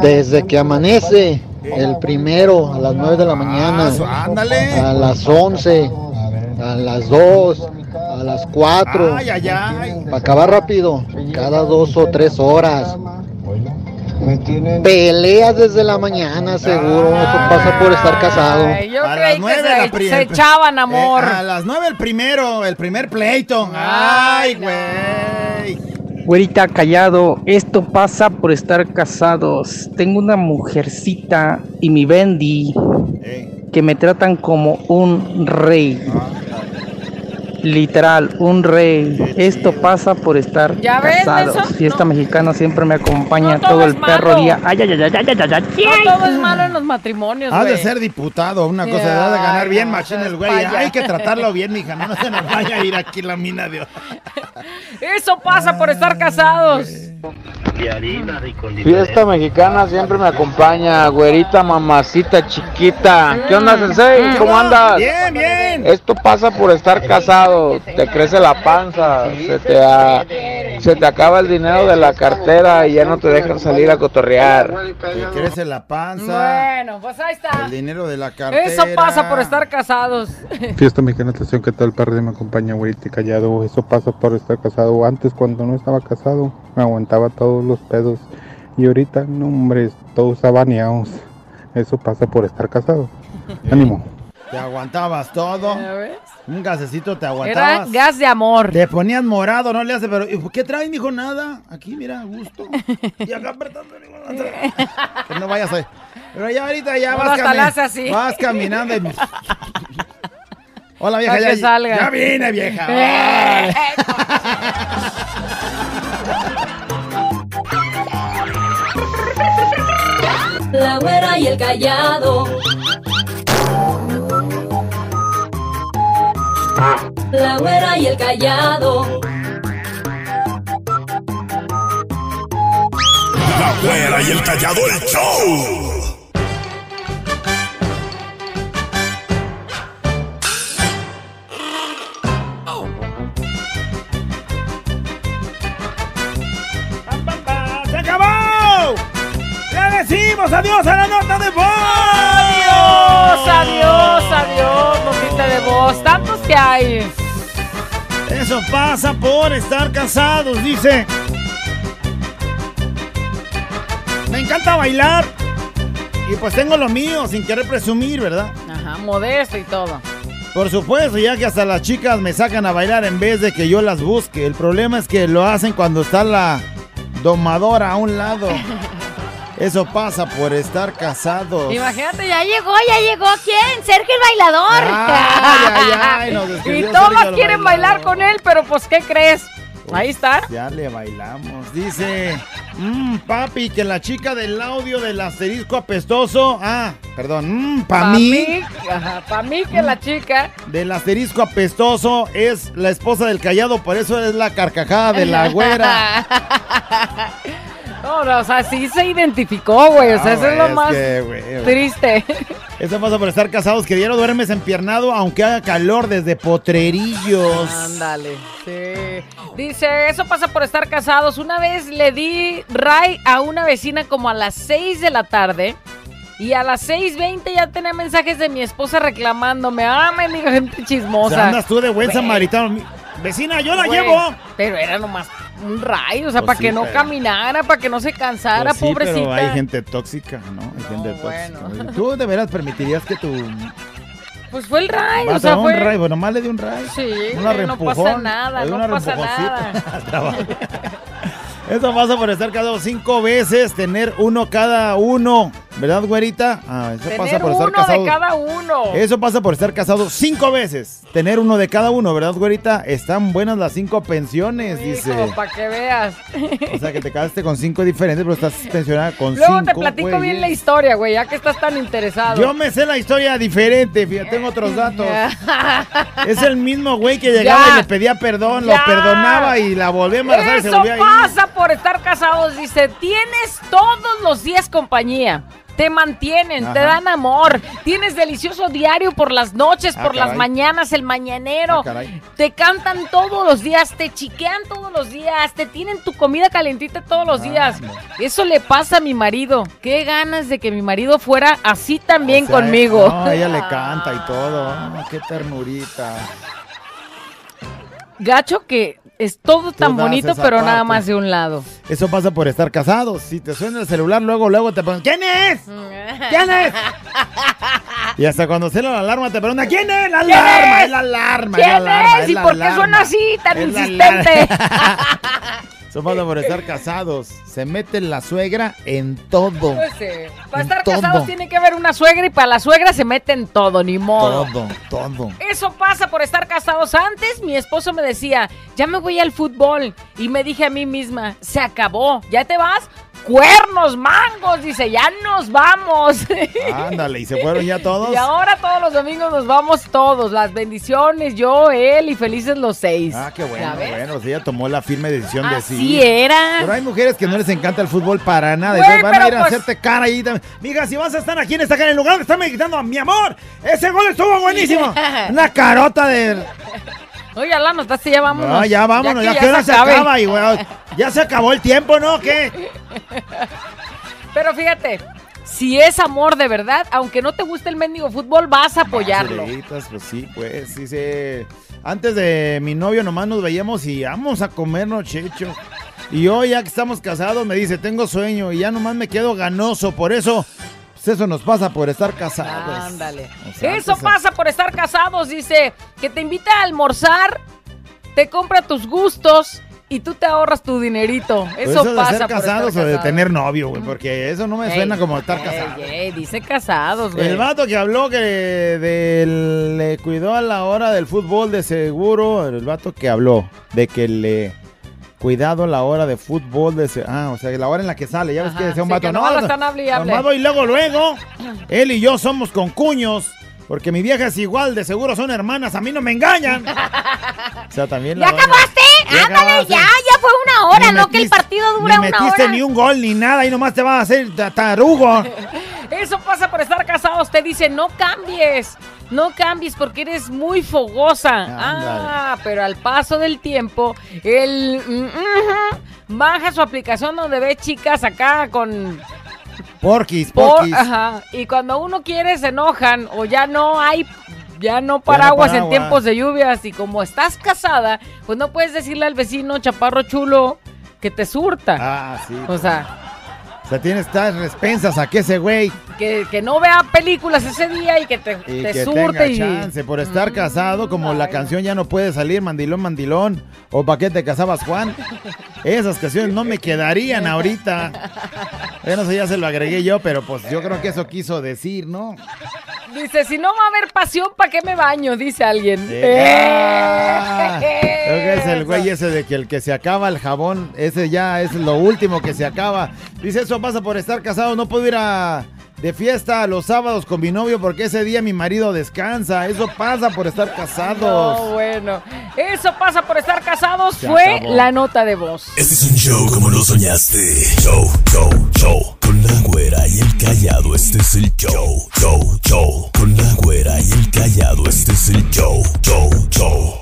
Desde que amanece el primero a las 9 de la mañana, ándale. a las 11, a las 2, a las 4, Ay, ay, ay. para acabar rápido, cada dos o tres horas. Peleas desde la mañana, seguro. Eso pasa por estar casado. Ay, yo A creí las que nueve se, la pri- se echaban amor. Eh, a las nueve el primero, el primer pleito. Ay, güey. Güerita callado, esto pasa por estar casados. Tengo una mujercita y mi Bendy que me tratan como un rey. Literal, un rey. Esto pasa por estar ¿Ya ves, casados. Fiesta mexicana siempre me acompaña No todo todo el perro día. Ay, ay, ay, ay, ay, ay, ay, ay. No todo es malo en los matrimonios, Has de ser diputado, una cosa, has de ganar Ay, bien no, machín el güey. Hay que tratarlo bien, mija, no, se nos vaya a ir aquí la mina de. Eso pasa por estar casados. Fiesta mexicana siempre me acompaña, güerita, mamacita, chiquita. ¿Qué onda, Sensei? ¿Cómo andas? Bien, bien. Esto pasa por estar casado. Te crece la panza, se te, a- se te acaba el dinero de la cartera y ya no te dejan salir a cotorrear. Te crece la panza, Bueno, pues ahí está. el dinero de la cartera. Eso pasa por estar casados. Fiesta Mexicana Estación, ¿qué tal? Perro me acompaña, güerita y callado. Eso pasa por estar casado. Antes, cuando no estaba casado, me aguantaba todos los pedos. Y ahorita, no, hombre, todos abaneados. Eso pasa por estar casado. Ánimo. Te aguantabas todo. Un gasecito te Era aguantabas. gas de amor. Te ponías morado, no le hace, pero ¿y ¿qué traen? Dijo nada. Aquí, mira, a gusto. Y acá apretando. Que no vayas a. Pero ya ahorita ya vas, hasta cami- le hace así. vas caminando. y- Hola, vieja. Ya, que salga. ya vine, vieja. Eh. Órale. La güera y el callado. La güera y el callado. La güera y el callado el show. ¡Se acabó! ¡Ya decimos adiós a la nota de voz! Adiós, adiós, adiós, notita de voz. Tantos Eso pasa por estar casados, dice. Me encanta bailar. Y pues tengo lo mío, sin querer presumir, ¿verdad? Ajá, modesto y todo. Por supuesto, ya que hasta las chicas me sacan a bailar en vez de que yo las busque. El problema es que lo hacen cuando está la domadora a un lado. Eso pasa por estar casados. Imagínate, ya llegó, ya llegó. ¿Quién? Sergio el bailador. Ay, ay, ay, nos y el quieren bailar con él, pero pues, ¿qué crees? Ahí está. Ya le bailamos. Dice, "Mm, papi, que la chica del audio del asterisco apestoso. Ah, perdón, mm, pa, Pa' mí. Ajá, pa' mí que la chica. Del asterisco apestoso es la esposa del callado, por eso es la carcajada de la güera. No, no, o sea, sí se identificó, güey. O sea, Ah, eso es lo más que, triste. Eso pasa por estar casados, que diario duermes empiernado aunque haga calor desde potrerillos. Ándale, sí. Dice, eso pasa por estar casados. Una vez le di ray a una vecina como a las 6 de la tarde Y a las 6.20 ya tenía mensajes de mi esposa reclamándome. Ah, me diga gente O chismosa. sea, andas tú de buen samaritano. Vecina, yo la llevo. Pero era nomás un rayo, o sea, Pues para sí, que no pero- caminara, para que no se cansara, Pues sí, pobrecita. pero hay gente tóxica, ¿no? Hay gente tóxica. ¿Tú de veras permitirías que tu Pues fue el ray, o sea, un fue... ray, bueno, más le dio un ray? Sí, Una güey, no pasa nada, dio no pasa nada. Eso pasa por estar casado cinco veces, tener uno cada uno, ¿verdad, güerita? Ah, eso pasa por estar uno casado. de cada uno. Eso pasa por estar casado cinco veces, tener uno de cada uno, ¿verdad, güerita? Están buenas las cinco pensiones, dice. para que veas. O sea, que te casaste con cinco diferentes, pero estás pensionada con Luego cinco. te platico güeyes. bien la historia, güey, ya que estás tan interesado. Yo me sé la historia diferente, fíjate, tengo otros datos. Es el mismo güey que llegaba Ya. y le pedía perdón, Ya. lo perdonaba y la volvía a embarazar y se Eso volvía a ir. pasa por estar casados. Dice, tienes todos los días compañía. Te mantienen, te dan amor. Tienes delicioso diario por las noches, Ah, por las mañanas, el mañanero. Ah, te cantan todos los días, te chiquean todos los días, te tienen tu comida calentita todos los Ah, días. Eso le pasa a mi marido. Qué ganas de que mi marido fuera así también O sea, conmigo. No, ella le canta y todo. Qué ternurita. Gacho que es todo tan bonito, pero nada más de un lado. Eso pasa por estar casados. Si te suena el celular, luego, luego te preguntan, ¿quién es? ¿Quién es? Y hasta cuando suena la alarma te preguntan, ¿quién es? La ¿Quién alarma, es? la alarma, es ¿Quién la alarma. es? ¿Y por qué suena así, tan Es insistente? Eso pasa por estar casados. Se mete la suegra en todo. Pues sí, Para En estar todo. casados tiene que haber una suegra y para la suegra se mete en todo, ni modo. Todo, todo. Eso pasa por estar casados. Antes mi esposo me decía, ya me voy al fútbol. Y me dije a mí misma, se acabó, ¿ya te vas? Cuernos, mangos, dice, ya nos vamos. Ándale, y se fueron ya todos. y ahora todos los domingos nos vamos todos. Las bendiciones, yo, él y felices los seis. Ah, qué ¿Ya bueno, bueno. ella tomó la firme decisión de sí. Era. Pero hay mujeres que no les encanta el fútbol para nada. Güey, Entonces van a ir a pues- hacerte cara ahí. también. Miga, si vas a estar aquí en esta cara, en lugar de estarme gritando, mi amor, ese gol estuvo buenísimo. Una carota de. Oye, Alá, nos ya vámonos. No, ya vámonos, ya, que que hora se acabe. acaba. Y, güey, ya se acabó el tiempo, ¿no? ¿Qué? Pero fíjate, si es amor de verdad, aunque no te guste el mendigo fútbol, vas a apoyarlo. Basureitas, pues sí, pues sí se... Antes de mi novio nomás nos veíamos y vamos a comernos checho. Y hoy ya que estamos casados me dice, tengo sueño y ya nomás me quedo ganoso. Por eso, pues eso nos pasa por estar casados. Ándale. O sea, Eso pasa por estar casados, dice, que te invita a almorzar, te compra tus gustos y tú te ahorras tu dinerito. Pues Eso, de pasa ser por casados estar o de tener novio, güey, porque eso no me Ey, suena como estar ey, casado. ey, dice casados, güey. El vato que habló que le cuidó a la hora del fútbol de seguro, el vato que habló de que le cuidado la hora de fútbol de se- ah, o sea, la hora en la que sale, ya ves Ajá, que decía un sí, vato, no, hable y hable". nomás voy luego luego. Él y yo somos con cuños, porque mi vieja es igual, de seguro son hermanas, a mí no me engañan. o sea, también la ¿Ya doña- acabaste? Ándale, ya, ya fue una hora, no que el metiste- partido dura una metiste hora. ni un gol ni nada y nomás te vas a hacer ta- tarugo. Eso pasa por estar casados. Te dice, no cambies. No cambies porque eres muy fogosa. Ah, pero al paso del tiempo, él mm, baja su aplicación donde ve chicas acá con... Porquis, por- porquis. ajá, y cuando uno quiere se enojan o ya no hay... Ya no paraguas en paraguas. tiempos de lluvias y como estás casada, pues no puedes decirle al vecino chaparro chulo que te surta. Ah, sí. O sea, O sea, tienes estas respensas a que ese güey que, que no vea películas ese día y que te, y te que surte tenga y... chance por estar casado, como la canción ya no puede salir, mandilón, mandilón, o pa' qué te casabas, Juan. Esas canciones no me quedarían ahorita. Bueno, eso ya se lo agregué yo, pero pues yo creo que eso quiso decir, ¿no? Dice, si no va a haber pasión, ¿para qué me baño? Dice alguien. Ah, Creo que es el güey ese de que el que se acaba el jabón, ese ya es lo último que se acaba. Dice, eso pasa por estar casado, no puedo ir a de fiesta los sábados con mi novio porque ese día mi marido descansa. Eso pasa por estar casados. No, bueno. Eso pasa por estar casados fue la nota de voz. Este es un show como lo soñaste. Show, show, show. Con la güera y el callado, este es el show. Show, show. Con la güera y el callado, este es el show. Show, show.